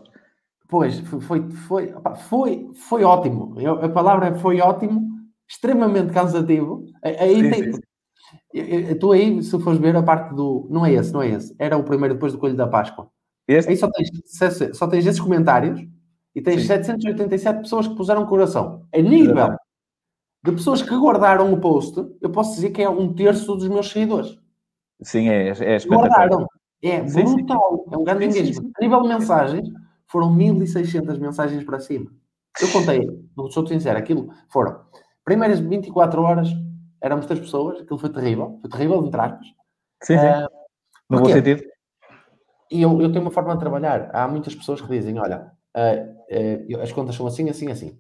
Pois, foi, foi, foi, foi ótimo. Eu, a palavra foi ótimo, extremamente cansativo. Aí sim, tem, sim. Tu aí, se fores ver a parte do. Não é esse, não é esse. Era o primeiro depois do Coelho da Páscoa. Este? Aí só tens, só tens esses comentários e tens Sim. 787 pessoas que puseram coração. A nível de pessoas que guardaram o post, eu posso dizer que é um terço dos meus seguidores. Sim, é, é Guardaram. É sim, brutal. Sim. É um grande engagement. A nível de mensagens, foram 1600 mensagens para cima. Eu contei, não sou sincero, aquilo foram primeiras 24 horas, éramos três pessoas, aquilo foi terrível, foi terrível de aspas. Sim, sim. Uh, no bom sentido. E eu, eu tenho uma forma de trabalhar. Há muitas pessoas que dizem: olha, uh, uh, as contas são assim, assim, assim.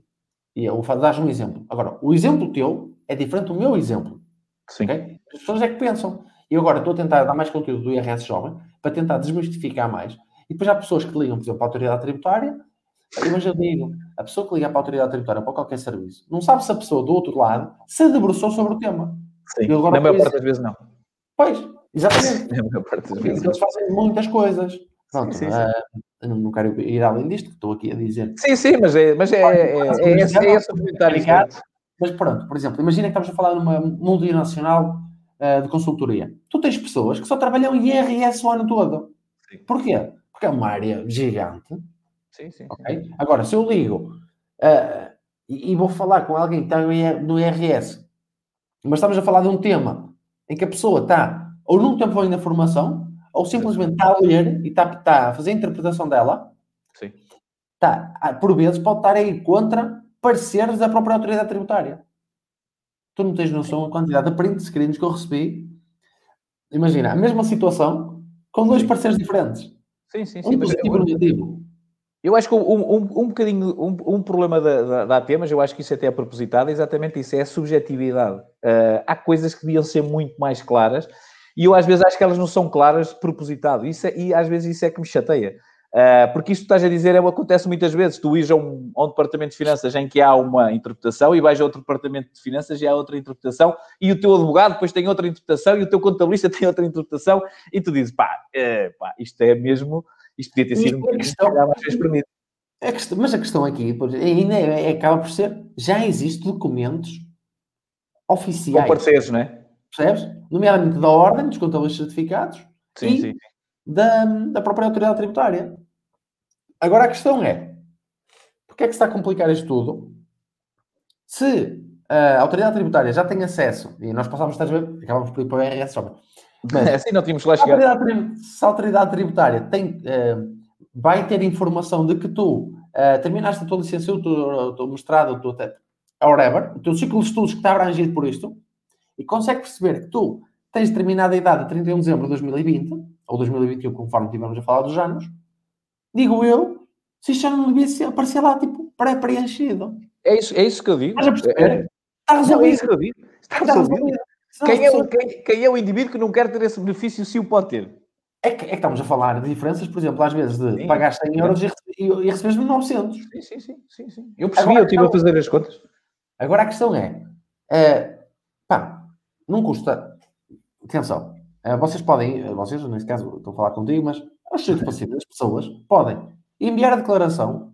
E eu dar um exemplo. Agora, o exemplo teu é diferente do meu exemplo. Sim. Okay? As pessoas é que pensam. E agora estou a tentar dar mais conteúdo do IRS jovem para tentar desmistificar mais. E depois há pessoas que ligam, por exemplo, para a autoridade tributária. Mas eu digo, a pessoa que liga para a autoridade tributária para qualquer serviço, não sabe se a pessoa do outro lado se debruçou sobre o tema. Sim, na maior parte das vezes não. Pois, Exatamente. Eles fazem muitas coisas. Pronto, sim, sim, sim. Uh, não quero ir além disto, que estou aqui a dizer. Sim, sim, mas é, mas é, é, é, é, esse, é esse o comentário. Mas pronto, por exemplo, imagina que estamos a falar numa multinacional uh, de consultoria. Tu tens pessoas que só trabalham em IRS o ano todo. Sim. Porquê? Porque é uma área gigante. Sim, sim. Okay? Agora, se eu ligo uh, e, e, vou falar com alguém que está no IRS, mas estamos a falar de um tema em que a pessoa está ou não tem bem na formação, ou simplesmente está a ler e está, está a fazer a interpretação dela. Sim. Está, por vezes pode estar a ir contra pareceres da própria autoridade tributária. Tu não tens noção da quantidade de print screens que eu recebi. Imagina, a mesma situação com dois sim. parceiros diferentes. Sim, sim, sim. Um positivo e um negativo. Eu acho que um, um, um bocadinho, um, um problema da, da, da AT, mas eu acho que isso até é propositado, é exatamente isso, é a subjetividade. Uh, há coisas que deviam ser muito mais claras e eu às vezes acho que elas não são claras de propositado. Isso é, e às vezes isso é que me chateia. Uh, porque isto que estás a dizer é, acontece muitas vezes. Tu ires a um, a um, departamento de finanças em que há uma interpretação e vais a outro departamento de finanças e há outra interpretação e o teu advogado depois tem outra interpretação e o teu contabilista tem outra interpretação e tu dizes, pá, é, pá isto é mesmo, isto podia ter sido um mais exprimido. A questão, mas a questão aqui ainda é, é, acaba por ser, já existem documentos oficiais. Com parceiros, não é? Percebes? Nomeadamente da ordem dos contabilistas certificados sim, e sim. Da, da própria autoridade tributária. Agora a questão é: porque é que se está a complicar isto tudo? Se a autoridade tributária já tem acesso, e nós passámos, estás a ver, acabamos por ir para o IRS só. Mas, é assim não tínhamos lá chegar. Se a autoridade tributária tem, uh, vai ter informação de que tu uh, terminaste a tua licenciatura, o teu mestrado, o teu, whatever, o teu ciclo de estudos que está abrangido por isto, e consegue perceber que tu tens determinada idade a 31 de dezembro de 2020, ou 2021, conforme tivemos a falar dos anos, digo eu, se isto já não devia ser, aparecer lá, tipo, pré-preenchido. É isso, é isso que eu digo. Estás perceber? É, Está resolvido. É isso que eu digo. Está resolvido. Quem é, o, quem, quem é o indivíduo que não quer ter esse benefício se o pode ter? É que, é que, estamos a falar de diferenças, por exemplo, às vezes de sim, pagar 100 euros e, e, e recebes 900. Sim, sim, sim, sim, sim. Eu percebi, agora, eu estive a fazer as contas. Agora a questão é, é pá, não custa. Atenção, eh, vocês podem, vocês, neste caso, estou a falar contigo, mas os seus pacientes, as pessoas, podem enviar a declaração,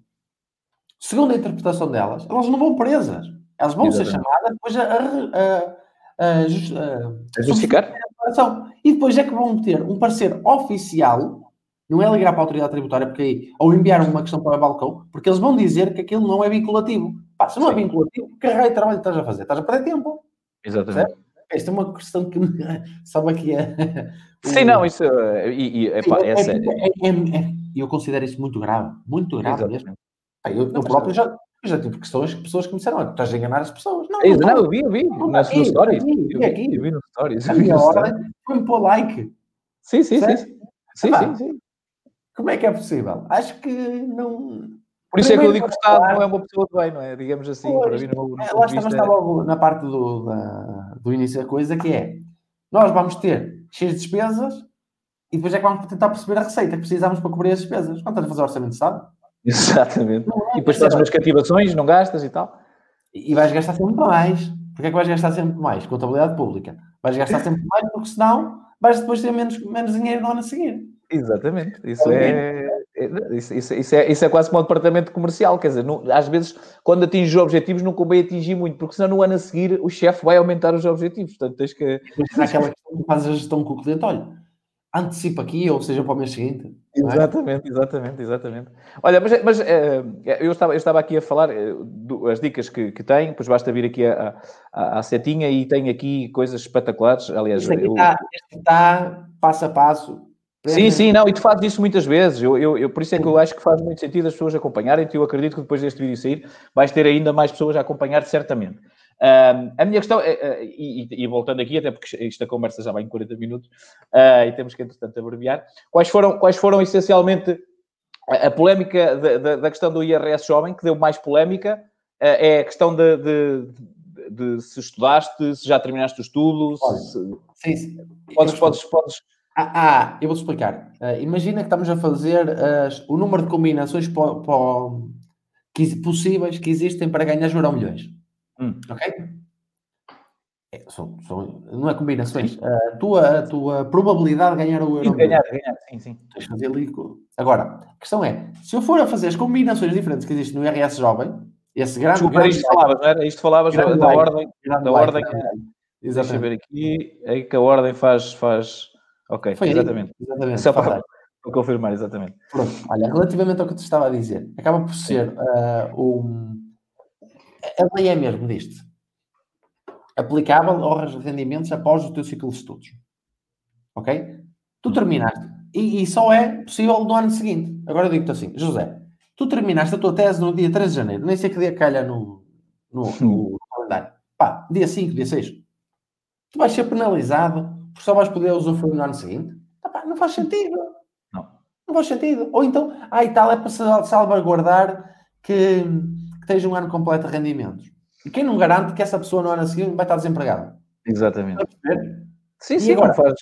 segundo a interpretação delas, elas não vão presas. Elas vão Exatamente. ser chamadas depois a, a, a, a justificar a declaração. E depois é que vão ter um parecer oficial, não é ligar para a autoridade tributária porque aí, ou enviar uma questão para o balcão, porque eles vão dizer que aquilo não é vinculativo. Pá, se não é vinculativo, que raio de trabalho estás a fazer? Estás a perder tempo. Exatamente. Certo? Esta é uma questão que sabe aqui é. Sim, não, isso. E, e, epá, é, é, é, é, eu considero isso muito grave, muito grave mesmo. Eu, eu próprio já, já tive questões, pessoas que me disseram: tu estás a enganar as pessoas. Não, não, não eu vi, eu vi, nas suas stories. Eu vi, aqui. Eu vi nos stories. A minha ordem foi-me pôr like. Sim, sim, sim. Sim, sim, sim. Como é que é possível? Acho que não. Por isso Primeiro, é que eu digo que o Estado não é uma pessoa de bem, não é? Digamos assim. Pois, para mim, no, no lá está, está logo na parte do, da, do início da coisa, que é nós vamos ter X despesas e depois é que vamos tentar perceber a receita que precisamos para cobrir as despesas. Quando estás a fazer o orçamento de Estado? Exatamente. É, e depois fazes umas cativações, não gastas e tal. E vais gastar sempre mais. Porque é que vais gastar sempre mais? Contabilidade pública. Vais gastar sempre mais porque senão vais depois ter menos, menos dinheiro no ano a seguir. Exatamente. Isso é, é, isso, isso, isso, é, isso é quase como um departamento comercial. Quer dizer, não, às vezes, quando atinges os objetivos, não convém atingir muito, porque senão no ano a seguir o chefe vai aumentar os objetivos. Portanto, tens que. Depois aquela questão que fazes a gestão com o cliente, olha, antecipa aqui, ou seja, para o mês seguinte. É? Exatamente, exatamente, exatamente. Olha, mas, mas uh, eu, estava, eu estava aqui a falar do, as dicas que, que tenho, pois basta vir aqui à, à, setinha e tenho aqui coisas espetaculares. Aliás, este, eu, está, este está passo a passo. Sim, sim, não, e tu fazes isso muitas vezes. Eu, eu, eu, por isso é que eu acho que faz muito sentido as pessoas acompanharem-te. Eu acredito que depois deste vídeo sair, vais ter ainda mais pessoas a acompanhar-te, certamente. Uh, a minha questão, é, uh, e, e, voltando aqui, até porque esta conversa já vai em 40 minutos uh, e temos que, entretanto, abreviar, quais foram, quais foram essencialmente a, a polémica da, questão do IRS jovem, que deu mais polémica, ah, é a questão de, de, de, de, se estudaste, se já terminaste o estudo, se, sim, sim. Podes, podes, podes... Ah, ah, eu vou-te explicar. imagina que estamos a fazer o número de combinações que, possíveis que existem para ganhar Euro milhões. Hum. Ok? É, são, são, não é combinações. A tua, a tua probabilidade de ganhar o euro. Sim, ganhar, ganhar, sim, sim. Tens fazer ali. Agora, a questão é: se eu for a fazer as combinações diferentes que existem no IRS jovem, esse grande. Desculpa, grande isto falavas, não era? Isto falavas da, da ordem. Da ordem. Exatamente. Deixa eu ver aqui. É que a ordem faz. faz... Ok, Foi exatamente. Aí, exatamente. Só para, para confirmar, exatamente. Pronto. Olha, relativamente ao que te estava a dizer, acaba por ser uh, um. A lei é mesmo disto aplicável aos rendimentos após o teu ciclo de estudos. Ok? Tu terminaste. E, e só é possível no ano seguinte. Agora eu digo-te assim, José, tu terminaste a tua tese no dia 3 de janeiro, nem sei que dia calha no, no, no calendário. Pá, dia 5, dia 6. Tu vais ser penalizado só vais poder usufruir no ano seguinte. Ah, pá, não faz sentido. Não. Não faz sentido. Ou então, ah, e tal, é para salvaguardar que, que tens um ano completo de rendimentos. E quem não garante que essa pessoa no ano a seguir vai estar desempregada? Exatamente. Sim, sim, agora, faz.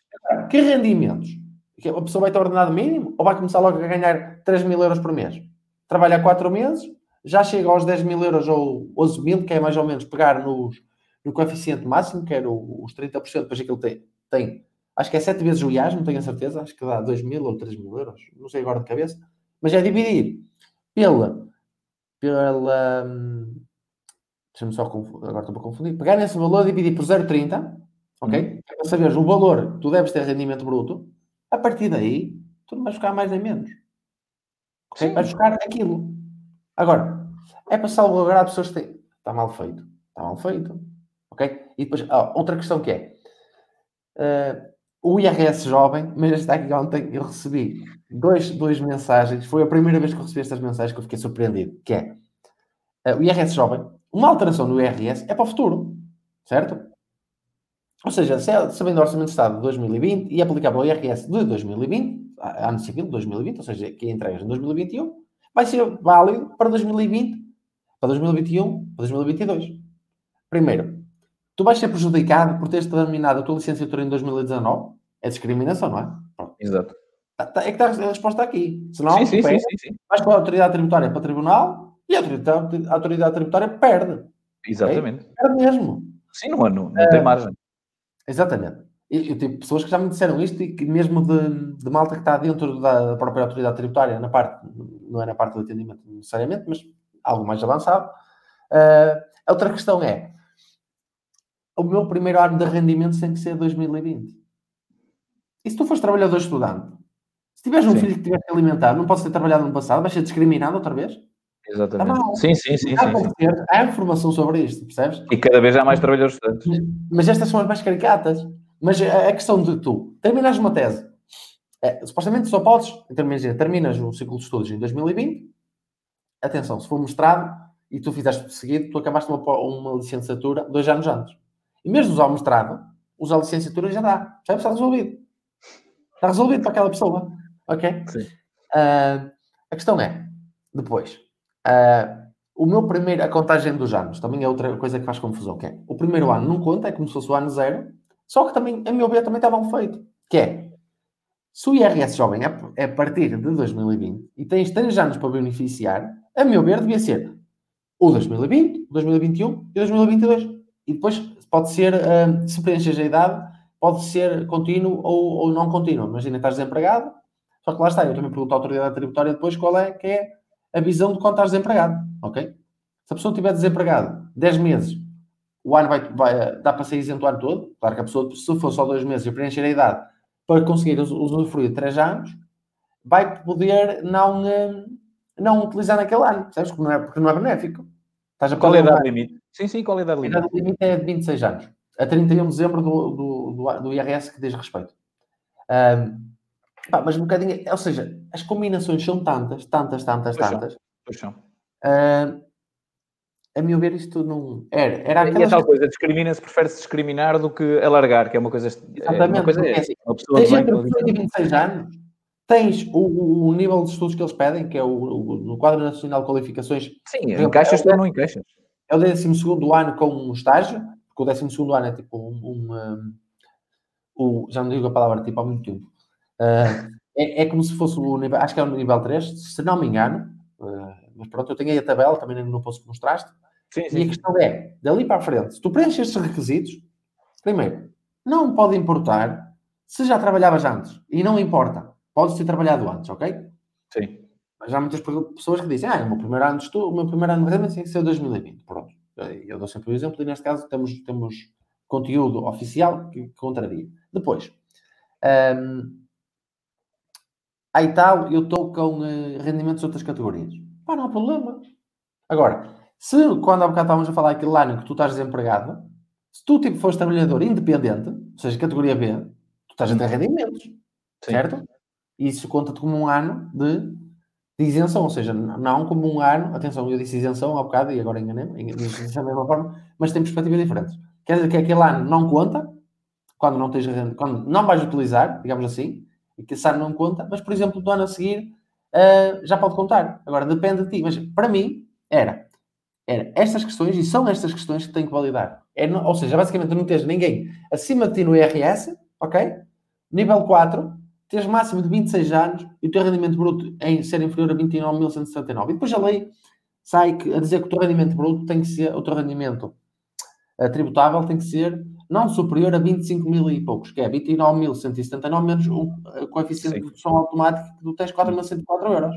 Que rendimentos? A pessoa vai ter ordenado mínimo ou vai começar logo a ganhar 3 mil euros por mês? Trabalha 4 meses, já chega aos 10 mil euros ou 11 mil, que é mais ou menos pegar nos, no coeficiente máximo, que era os 30%, depois aquilo tem, tem acho que é 7 vezes o IAS, não tenho a certeza, acho que dá 2 mil ou 3 mil euros, não sei agora de cabeça, mas é dividir pela, pela, hum, Deixa-me só agora estou para confundir. Pegar nesse valor e dividir por 0,30, ok? Hum. É para saberes o valor que tu deves ter rendimento bruto. A partir daí, tu não vais buscar mais nem menos. Ok? Sim. Vais buscar aquilo. Agora, é para salvaguardar pessoas que têm. Está mal feito. Está mal feito. Ok? E depois, ah, outra questão que é. Uh, o IRS jovem, mas esta aqui ontem eu recebi dois, dois mensagens. Foi a primeira vez que eu recebi estas mensagens que eu fiquei surpreendido. Que é uh, o IRS jovem uma alteração no IRS é para o futuro, certo? Ou seja, se é sabendo o Orçamento de Estado de 2020 e aplicável ao IRS de 2020, ano civil de 2020, ou seja, que é entregas em 2021, vai ser válido para 2020, para 2021, para 2022. Primeiro, tu vais ser prejudicado por teres terminado a tua licenciatura em 2019. É discriminação, não é? Exato. Tá, tá, é que está a resposta aqui. Senão, sim, sim, sim, sim, sim. vais com a autoridade tributária para o tribunal e a autoridade, a autoridade tributária perde. Exatamente. Okay? Perde mesmo. Sim, não, não, não tem margem. Exatamente. Eu tenho pessoas que já me disseram isto e que mesmo de, de malta que está dentro da própria autoridade tributária, na parte, não é na parte do atendimento necessariamente, mas algo mais avançado. Uh, a outra questão é, o meu primeiro ano de rendimento tem que ser 2020. E se tu fores trabalhador estudante, se tiveres um Sim. filho que tiver que alimentar, não podes ter trabalhado no passado, vais ser discriminado outra vez? Exatamente. Tá sim, sim, sim. Há, sim, sim. há informação sobre isto, percebes? E cada vez há mais trabalhadores estudantes. Mas estas são as mais caricatas. Mas a questão de tu terminas uma tese, é, supostamente só podes, em terminas o ciclo de estudos em 2020. Atenção, se for mostrado e tu fizeste seguido, tu acabaste uma, uma licenciatura dois anos antes. E mesmo usar o mestrado, usar a licenciatura já dá. Percebes? Está resolvido. Está resolvido para aquela pessoa. Ok? Sim. Uh, a questão é, depois, Uh, o meu primeiro, a contagem dos anos, também é outra coisa que faz confusão, que é, o primeiro ano não conta, é como se fosse o ano zero, só que também, a meu ver, também está mal feito, que é, se o IRS jovem é, é a partir de 2020 e tens 3 anos para beneficiar, a meu ver, devia ser o 2020, o 2021 e o 2022. E depois pode ser, uh, se preenches a idade, pode ser contínuo ou, ou não contínuo. Imagina, estás desempregado, só que lá está, eu também pergunto à autoridade tributária depois qual é que é a visão de quando estás desempregado, ok? Se a pessoa estiver desempregado 10 meses, o ano vai, vai, dá para ser isento o ano todo. Claro que a pessoa, se for só dois meses e preencher a idade para conseguir usufruir de 3 anos, vai poder não, eh, não utilizar naquele ano, sabes? Porque não é, porque não é benéfico. Estás a qual é a idade limite? Sim, sim, qual é a idade limite? A idade limite é de 26 anos, a 31 de dezembro do, do, do, do IRS que diz respeito. Um, pá, mas um bocadinho, ou seja, as combinações são tantas, tantas, tantas, pois tantas. São. Pois são. Uh, a meu ver, isto não. Era, era aquela. E é tal coisa, discrimina-se, prefere-se discriminar do que alargar, que é uma coisa. Exatamente. É uma coisa é, assim, uma pessoa tens entre 18 e 26 anos, tens o, o, nível de estudos que eles pedem, que é o, o no quadro nacional de qualificações. Sim, encaixas é, ou não encaixas. É o 12 ano com um estágio, porque o 12 ano é tipo um. um, um, um já não digo a palavra tipo há muito tempo. Uh, é, é, como se fosse o nível, acho que é o nível 3, se não me engano, uh, mas pronto, eu tenho aí a tabela, também não posso mostrar-te. Sim, sim, e a questão é, dali para a frente, se tu preenches estes requisitos, primeiro, não pode importar se já trabalhavas antes. E não importa. Podes ter trabalhado antes, ok? Sim. Mas há muitas pessoas que dizem, ah, o meu primeiro ano de estudo, o meu primeiro ano de rendimento tem que ser 2020. Pronto. Eu dou sempre o exemplo e neste caso temos, temos conteúdo oficial que, contraria. Depois, um, aí tal, eu estou com uh, rendimentos de outras categorias. Pá, não há problema. Agora, se quando há bocado estávamos a falar aquele ano que tu estás desempregado, se tu tipo, fores trabalhador independente, ou seja, categoria B, tu estás a ter rendimentos, Sim. certo? Isso conta-te como um ano de, de, isenção, ou seja, não como um ano, atenção, eu disse isenção há bocado e agora enganei-me, da mesma forma, mas tem perspectivas diferentes. Quer dizer que aquele ano não conta, quando não tens quando não vais utilizar, digamos assim, e que esse ano não conta, mas por exemplo, do ano a seguir uh, já pode contar. Agora depende de ti, mas para mim era era estas questões, e são estas questões que tem que validar. É, ou seja, basicamente não tens ninguém acima de ti no IRS, ok? Nível 4, tens máximo de 26 anos e o teu rendimento bruto em ser inferior a 29.179. E depois a lei sai a dizer que o teu rendimento bruto tem que ser, o teu rendimento uh, tributável tem que ser não superior a 25 mil e poucos, que é 29.179 menos o coeficiente Sim. de redução automática que tu tens 4.104 euros.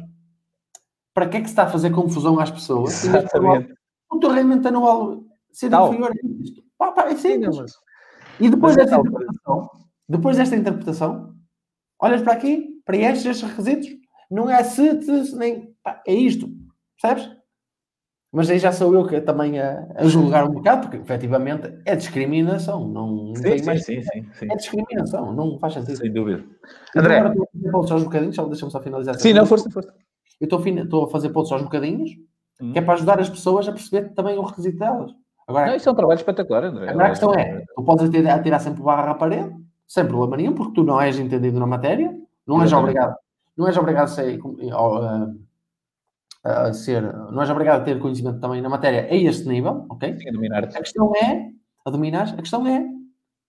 Para que é que se está a fazer confusão às pessoas? Exatamente o teu rendimento anual ser Tal. inferior a isto. Pá, pá, é simples. Sim, mas... E depois mas é desta é interpretação, depois desta interpretação, olhas para aqui, preenches estes requisitos, não é se, nem. É isto. Percebes? Mas aí já sou eu que também a, a julgar um bocado, porque efetivamente é discriminação. Não, sim, sim, mais... sim, sim, sim, É discriminação, não faz sentido. Sem dúvida. Então, André. Agora estou a fazer pontos aos bocadinhos, deixa-me só finalizar. Sim, não, força, força. Eu estou, estou a fazer pontos aos bocadinhos que é para ajudar as pessoas a perceber também o requisito delas. Agora, não, isso é um trabalho espetacular, André. Agora a questão é, tu podes atirar sempre barra à parede, sem problema nenhum, porque tu não és entendido na matéria, não és obrigado, não és obrigado a ser, a, a ser, não és obrigado a ter conhecimento também na matéria a este nível, ok? Sim, a. A questão é, a dominar, a questão é,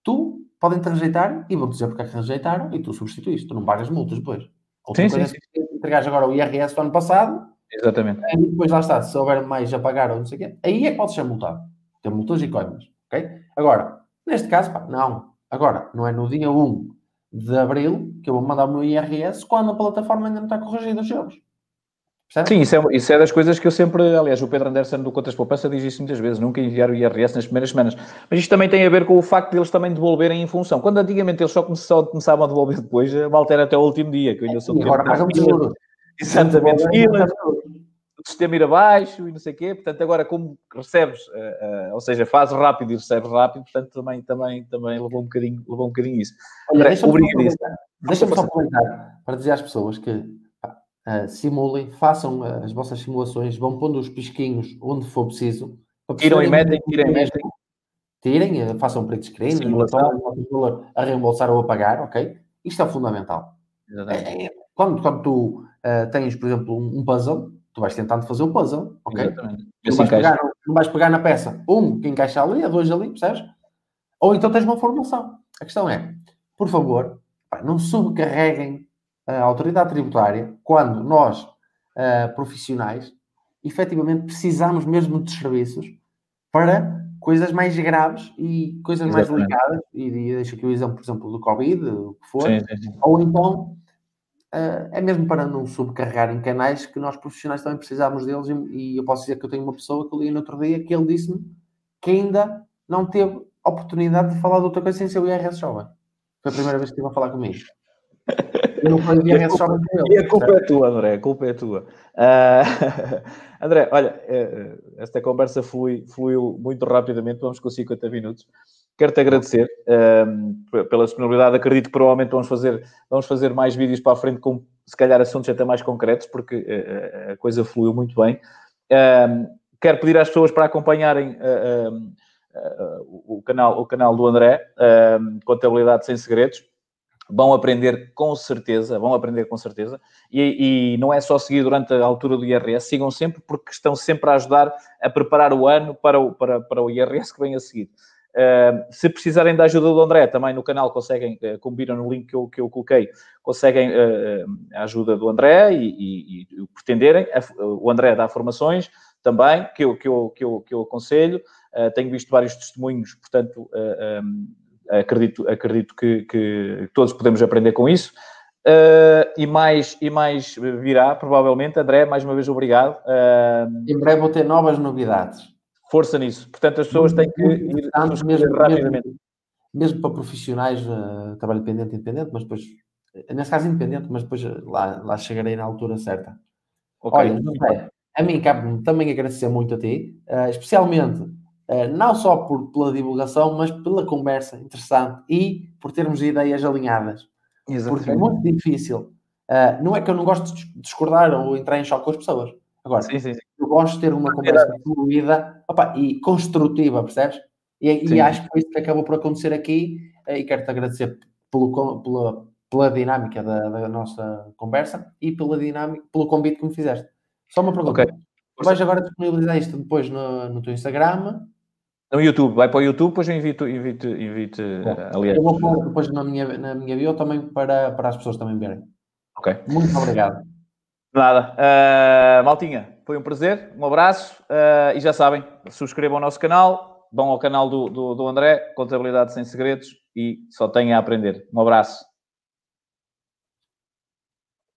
tu podem te rejeitar e vão dizer porque é que rejeitaram e tu substituís, tu não pagas multas depois. Outra sim, coisa sim, é que entregares agora o IRS do ano passado Exatamente. E depois lá está, se houver mais a pagar ou não sei o quê, aí é que pode ser multado. Tem multas e coimas. Ok? Agora, neste caso, pá, não. Agora, não é no dia 1 de abril que eu vou mandar o meu IRS quando a plataforma ainda não está corrigida os erros. Sim, isso é, isso é das coisas que eu sempre, aliás, o Pedro Anderson do Contas Poupança diz isso muitas vezes, nunca enviar o IRS nas primeiras semanas. Mas isto também tem a ver com o facto de eles também devolverem em função. Quando antigamente eles só começavam a devolver depois, a malta era até o último dia, que eu ainda sou... E agora pagam tudo. Exatamente. O sistema ir abaixo e não sei o quê. Portanto, agora como recebes, uh, uh, ou seja, faz rápido e recebes rápido, portanto, também, também, também levou, um bocadinho, levou um bocadinho isso. Olha, deixa-me deixa só comentar para dizer às pessoas que uh, simulem, façam as vossas simulações, vão pondo os pisquinhos onde for preciso. Tiram e metem, tiram e metem. Tirem, façam print screen, valor a reembolsar ou a pagar, ok? Isto é fundamental. É, é, quando, quando tu tens, por exemplo, um, um puzzle, tu vais tentando fazer o puzzle, ok? Exatamente. Não vais, pegar, não vais, pegar, na peça um que encaixa ali, a dois ali, percebes? Ou então tens uma formulação. A questão é, por favor, não sobrecarreguem a autoridade tributária quando nós, uh, profissionais, efetivamente precisamos mesmo de serviços para coisas mais graves e coisas Exatamente. mais delicadas, e, e deixo aqui o exemplo, por exemplo, do Covid, o que for, sim, sim. ou então uh, é mesmo para não subcarregar em canais que nós profissionais também precisamos deles, e, e eu posso dizer que eu tenho uma pessoa que eu li no outro dia que ele disse-me que ainda não teve oportunidade de falar de outra coisa sem ser o IRS jovem. Foi a primeira vez que estive a falar comigo. Eu não falei IRS jovem com ele. E a culpa é tua, André, a culpa é tua. Uh, André, olha, eh, esta conversa flui, fluiu muito rapidamente, vamos com 50 minutos. Quero-te agradecer uh, pela disponibilidade. Acredito que provavelmente vamos fazer, vamos fazer mais vídeos para a frente com, se calhar, assuntos até mais concretos, porque uh, a coisa fluiu muito bem. quero pedir às pessoas para acompanharem o, canal, o canal do André, Contabilidade Sem Segredos vão aprender com certeza, vão aprender com certeza, e, e, não é só seguir durante a altura do IRS, sigam sempre porque estão sempre a ajudar a preparar o ano para o, para, para o IRS que vem a seguir. Uh, se precisarem da ajuda do André, também no canal conseguem, uh, como viram no link que eu, que eu coloquei, conseguem uh, a ajuda do André e, e, e pretenderem. o André dá formações também, que eu, que eu, que eu, que eu aconselho. tenho visto vários testemunhos, portanto, um, acredito, acredito que, que todos podemos aprender com isso. Uh, e, mais, e mais virá, provavelmente. André, mais uma vez, obrigado. Em breve vou ter novas novidades. Força nisso. Portanto, as pessoas têm que ir mesmo, rapidamente. Mesmo, mesmo para profissionais, uh, trabalho dependente independente, mas depois, nesse caso independente, mas depois lá, lá chegarei na altura certa. Okay. Olha, André, a mim cabe também agradecer muito a ti, especialmente Uh, não só por, pela divulgação, mas pela conversa interessante e por termos ideias alinhadas. Exatamente. Porque é muito difícil. Uh, não é que eu não gosto de discordar ou entrar em choque com as pessoas. Agora, sim, sim, sim. eu gosto de ter uma conversa fluida opa, e construtiva, percebes? E, e, acho que foi isso que acabou por acontecer aqui uh, e quero-te agradecer pelo, pela, pela dinâmica da, da, nossa conversa e pela dinâmica, pelo convite que me fizeste. Só uma pergunta. Okay. Vais agora disponibilizar isto depois no, no teu Instagram no YouTube, vai para o YouTube, depois eu invito, invito, invito Bom, aliás. Eu vou pôr depois na minha, na minha bio também para, para as pessoas também verem. Ok. Muito obrigado. Nada. Uh, Maltinha, foi um prazer, um abraço uh, e já sabem, subscrevam o nosso canal, vão ao canal do, do, do André, Contabilidade Sem Segredos e só tenham a aprender. Um abraço.